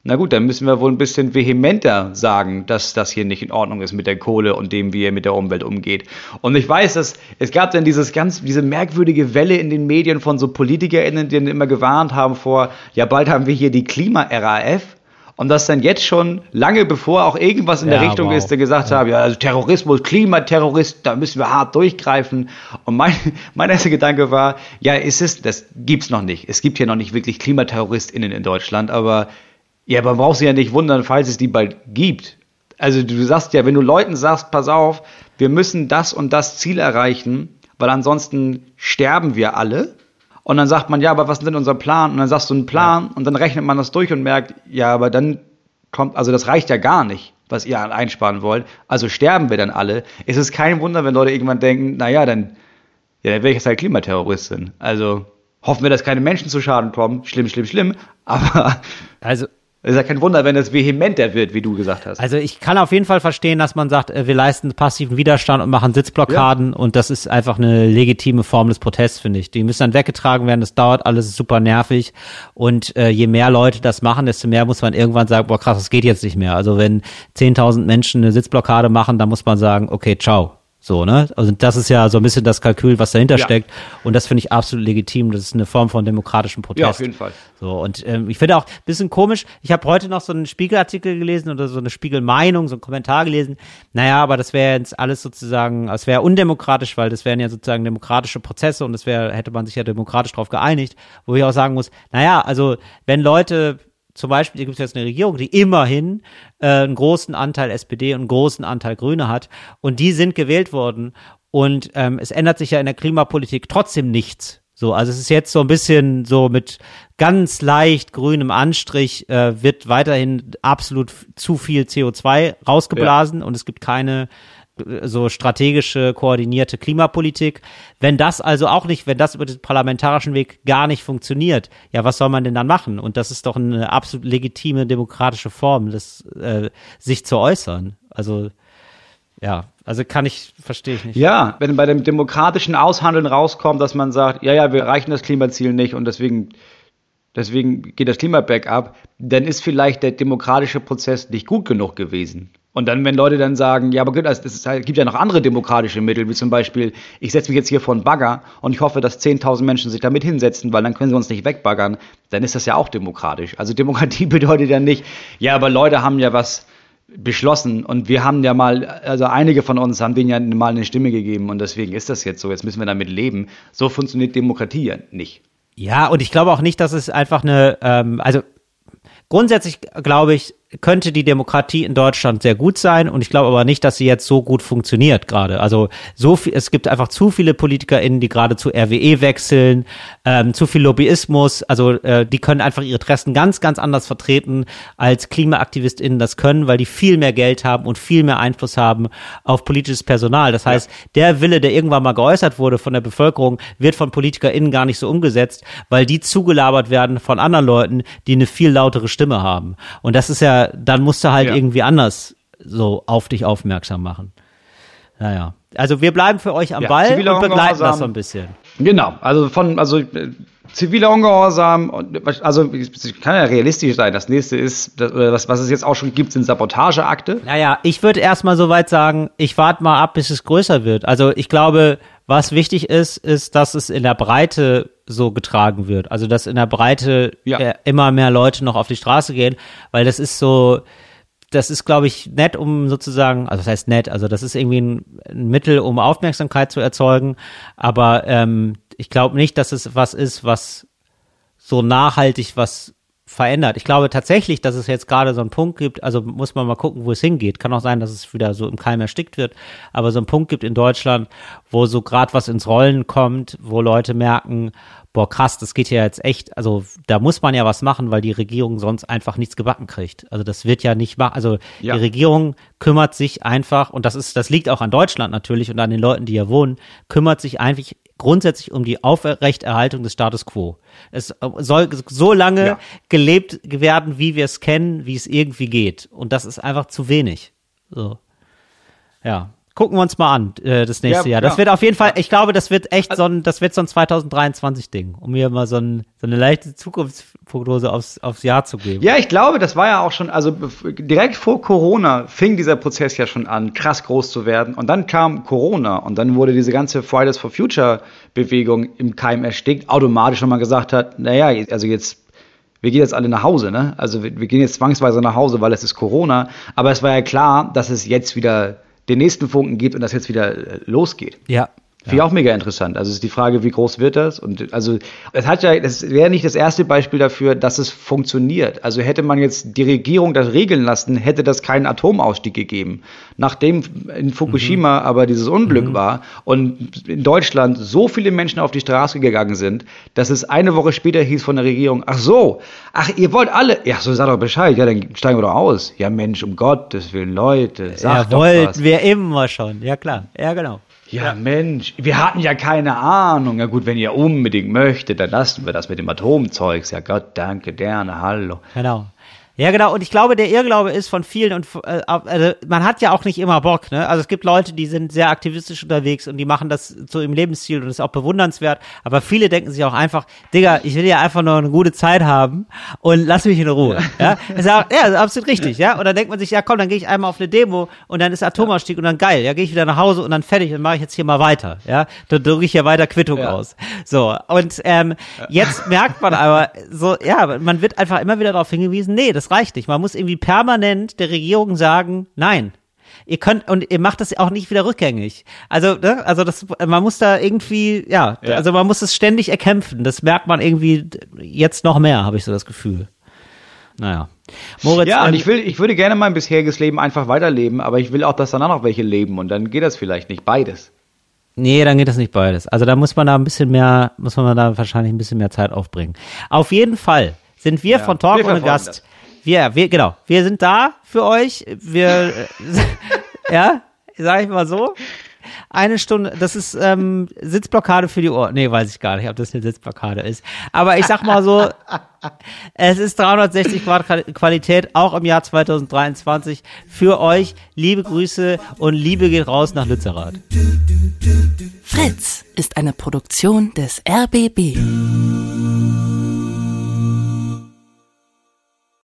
Speaker 1: na gut, dann müssen wir wohl ein bisschen vehementer sagen, dass das hier nicht in Ordnung ist mit der Kohle und dem, wie er mit der Umwelt umgeht. Und ich weiß, dass es gab dann dieses ganz, diese merkwürdige Welle in den Medien von so PolitikerInnen, die dann immer gewarnt haben vor, ja, bald haben wir hier die Klima-RAF. Und das dann jetzt schon lange bevor auch irgendwas in
Speaker 2: Ja,
Speaker 1: der Richtung
Speaker 2: wow.
Speaker 1: ist, der gesagt haben, ja, also Terrorismus, Klimaterrorist, da müssen wir hart durchgreifen. Und mein, *laughs* mein erster Gedanke war, ja, ist es, das gibt's noch nicht. Es gibt hier noch nicht wirklich KlimaterroristInnen in Deutschland, aber ja, man braucht sich ja nicht wundern, falls es die bald gibt. Also du sagst ja, wenn du Leuten sagst, pass auf, wir müssen das und das Ziel erreichen, weil ansonsten sterben wir alle. Und dann sagt man, ja, aber was ist denn unser Plan? Und dann sagst du einen Plan und dann rechnet man das durch und merkt, ja, aber dann kommt, also das reicht ja gar nicht, was ihr einsparen wollt. Also sterben wir dann alle. Es ist kein Wunder, wenn Leute irgendwann denken, naja, dann, ja, dann wäre ich jetzt halt Klimaterroristin. Also hoffen wir, dass keine Menschen zu Schaden kommen. Schlimm, schlimm, schlimm. Aber
Speaker 2: Also
Speaker 1: es ist ja kein Wunder, wenn es vehementer wird, wie du gesagt hast.
Speaker 2: Also ich kann auf jeden Fall verstehen, dass man sagt, äh, wir leisten passiven Widerstand und machen Sitzblockaden und das ist einfach eine legitime Form des Protests, finde ich. Die müssen dann weggetragen werden, das dauert alles, ist super nervig und äh, je mehr Leute das machen, desto mehr muss man irgendwann sagen, boah krass, das geht jetzt nicht mehr. Also wenn 10.000 Menschen eine Sitzblockade machen, dann muss man sagen, okay, ciao. So, ne? Also das ist ja so ein bisschen das Kalkül, was dahinter
Speaker 1: Ja.
Speaker 2: steckt. Und das finde ich absolut legitim. Das ist eine Form von demokratischem Protest.
Speaker 1: Ja, auf jeden Fall.
Speaker 2: So, und ähm, ich finde auch ein bisschen komisch, ich habe heute noch so einen Spiegelartikel gelesen oder so eine Spiegelmeinung, so einen Kommentar gelesen. Naja, aber das wäre jetzt alles sozusagen, es wäre undemokratisch, weil das wären ja sozusagen demokratische Prozesse und das wäre, hätte man sich ja demokratisch drauf geeinigt, wo ich auch sagen muss, naja, also wenn Leute zum Beispiel gibt es jetzt eine Regierung, die immerhin äh, einen großen Anteil SPD und einen großen Anteil Grüne hat. Und die sind gewählt worden. Und ähm, es ändert sich ja in der Klimapolitik trotzdem nichts. So, also es ist jetzt so ein bisschen so mit ganz leicht grünem Anstrich äh, wird weiterhin absolut zu viel CO2 rausgeblasen ja. und es gibt keine so strategische, koordinierte Klimapolitik. Wenn das also auch nicht, wenn das über den parlamentarischen Weg gar nicht funktioniert, ja, was soll man denn dann machen? Und das ist doch eine absolut legitime demokratische Form, das, äh, sich zu äußern. Also, ja, also kann ich, verstehe ich nicht.
Speaker 1: Ja, wenn bei dem demokratischen Aushandeln rauskommt, dass man sagt, ja, ja, wir erreichen das Klimaziel nicht und deswegen, deswegen geht das Klima bergab, dann ist vielleicht der demokratische Prozess nicht gut genug gewesen. Und dann, wenn Leute dann sagen, ja, aber es halt, gibt ja noch andere demokratische Mittel, wie zum Beispiel, ich setze mich jetzt hier vor einen Bagger und ich hoffe, dass 10.000 Menschen sich damit hinsetzen, weil dann können sie uns nicht wegbaggern, dann ist das ja auch demokratisch. Also Demokratie *laughs* bedeutet ja nicht, ja, aber Leute haben ja was beschlossen und wir haben ja mal, also einige von uns haben denen ja mal eine Stimme gegeben und deswegen ist das jetzt so, jetzt müssen wir damit leben. So funktioniert Demokratie ja nicht.
Speaker 2: Ja, und ich glaube auch nicht, dass es einfach eine, ähm, also grundsätzlich glaube ich, könnte die Demokratie in Deutschland sehr gut sein und ich glaube aber nicht, dass sie jetzt so gut funktioniert gerade. Also so viel, es gibt einfach zu viele PolitikerInnen, die gerade zu RWE wechseln, ähm, zu viel Lobbyismus, also äh, die können einfach ihre Interessen ganz, ganz anders vertreten, als KlimaaktivistInnen das können, weil die viel mehr Geld haben und viel mehr Einfluss haben auf politisches Personal. Das heißt, der Wille, der irgendwann mal geäußert wurde von der Bevölkerung, wird von PolitikerInnen gar nicht so umgesetzt, weil die zugelabert werden von anderen Leuten, die eine viel lautere Stimme haben. Und das ist ja dann musst du halt ja. irgendwie anders so auf dich aufmerksam machen. Naja. Also wir bleiben für euch am ja, Ball und begleiten das so ein bisschen.
Speaker 1: Genau, also von, also äh, ziviler Ungehorsam, also kann ja realistisch sein. Das nächste ist, das, was, es jetzt auch schon gibt, sind Sabotageakte.
Speaker 2: Naja, ich würde erstmal so weit sagen, ich warte mal ab, bis es größer wird. Also ich glaube, was wichtig ist, ist, dass es in der Breite so getragen wird. Also dass in der Breite ja. Äh, immer mehr Leute noch auf die Straße gehen, weil das ist so, das ist, glaube ich, nett, um sozusagen, also das heißt nett, also das ist irgendwie ein, ein Mittel, um Aufmerksamkeit zu erzeugen, aber ähm, ich glaube nicht, dass es was ist, was so nachhaltig was verändert. Ich glaube tatsächlich, dass es jetzt gerade so einen Punkt gibt, also muss man mal gucken, wo es hingeht. Kann auch sein, dass es wieder so im Keim erstickt wird, aber so einen Punkt gibt in Deutschland, wo so gerade was ins Rollen kommt, wo Leute merken, boah krass, das geht ja jetzt echt, also da muss man ja was machen, weil die Regierung sonst einfach nichts gebacken kriegt. Also das wird ja nicht machen, also ja. die Regierung kümmert sich einfach, und das ist, das liegt auch an Deutschland natürlich und an den Leuten, die hier wohnen, kümmert sich eigentlich grundsätzlich um die Aufrechterhaltung des Status quo. Es soll so lange ja. gelebt werden, wie wir es kennen, wie es irgendwie geht. Und das ist einfach zu wenig. So. Ja gucken wir uns mal an, äh, das nächste ja, Jahr. Das ja. wird auf jeden Fall, ich glaube, das wird echt so ein, das wird so ein 2023-Ding, um mir mal so, ein, so eine leichte Zukunftsprognose aufs, aufs Jahr zu geben.
Speaker 1: Ja, ich glaube, das war ja auch schon, also direkt vor Corona fing dieser Prozess ja schon an, krass groß zu werden. Und dann kam Corona und dann wurde diese ganze Fridays for Future Bewegung im Keim erstickt, automatisch, wenn man gesagt hat, naja, also jetzt wir gehen jetzt alle nach Hause, ne? Also wir, wir, gehen jetzt zwangsweise nach Hause, weil es ist Corona. Aber es war ja klar, dass es jetzt wieder den nächsten Funken gibt und das jetzt wieder äh, losgeht.
Speaker 2: Ja,
Speaker 1: Finde ich auch mega interessant. Also ist die Frage, wie groß wird das? Und also es hat ja, das wäre nicht das erste Beispiel dafür, dass es funktioniert. Also hätte man jetzt die Regierung das regeln lassen, hätte das keinen Atomausstieg gegeben. Nachdem in Fukushima mhm. aber dieses Unglück mhm. war und in Deutschland so viele Menschen auf die Straße gegangen sind, dass es eine Woche später hieß von der Regierung, ach so, ach ihr wollt alle, ja so sag doch Bescheid, ja dann steigen wir doch aus. Ja Mensch, um Gottes Willen, Leute, sag ja, doch wollten was.
Speaker 2: wir immer schon, ja klar, ja genau.
Speaker 1: Ja, Mensch, wir hatten ja keine Ahnung. Ja gut, wenn ihr unbedingt möchtet, dann lassen wir das mit dem Atomzeugs. Ja Gott, danke, gerne, hallo.
Speaker 2: Genau. Ja, genau. Und ich glaube, der Irrglaube ist von vielen und äh, also man hat ja auch nicht immer Bock. Ne? Also es gibt Leute, die sind sehr aktivistisch unterwegs und die machen das zu im Lebensstil und ist auch bewundernswert. Aber viele denken sich auch einfach, Digga, ich will ja einfach nur eine gute Zeit haben und lass mich in Ruhe. Ja, ja, ist ja, ja absolut richtig. Ja, und dann denkt man sich, ja komm, dann gehe ich einmal auf eine Demo und dann ist Atomausstieg und dann geil. Ja, gehe ich wieder nach Hause und dann fertig und mache ich jetzt hier mal weiter. Ja, dann drücke ich ja weiter Quittung ja. aus. So und ähm, jetzt merkt man aber so, ja, man wird einfach immer wieder darauf hingewiesen, nee, das reicht nicht. Man muss irgendwie permanent der Regierung sagen, nein. Ihr könnt und ihr macht das auch nicht wieder rückgängig. Also, ne? also das, man muss da irgendwie, ja, ja, also man muss es ständig erkämpfen. Das merkt man irgendwie jetzt noch mehr, habe ich so das Gefühl. Naja. Moritz,
Speaker 1: Ja,
Speaker 2: ähm,
Speaker 1: und ich will, ich würde gerne mein bisheriges Leben einfach weiterleben, aber ich will auch, dass danach noch welche leben und dann geht das vielleicht nicht beides.
Speaker 2: Nee, dann geht das nicht beides. Also da muss man da ein bisschen mehr, muss man da wahrscheinlich ein bisschen mehr Zeit aufbringen. Auf jeden Fall sind wir
Speaker 1: Ja,
Speaker 2: von Talk
Speaker 1: wir
Speaker 2: ohne Gast. Wir, wir, genau, wir sind da für euch. Wir, äh, *laughs* ja, sag ich mal so. Eine Stunde, das ist ähm, Sitzblockade für die Ohren. Nee, weiß ich gar nicht, ob das eine Sitzblockade ist. Aber ich sag mal so, es ist 360 Grad Qual- Qualität, auch im Jahr 2023 für euch. Liebe Grüße und Liebe geht raus nach Lützerath.
Speaker 3: Fritz ist eine Produktion des RBB.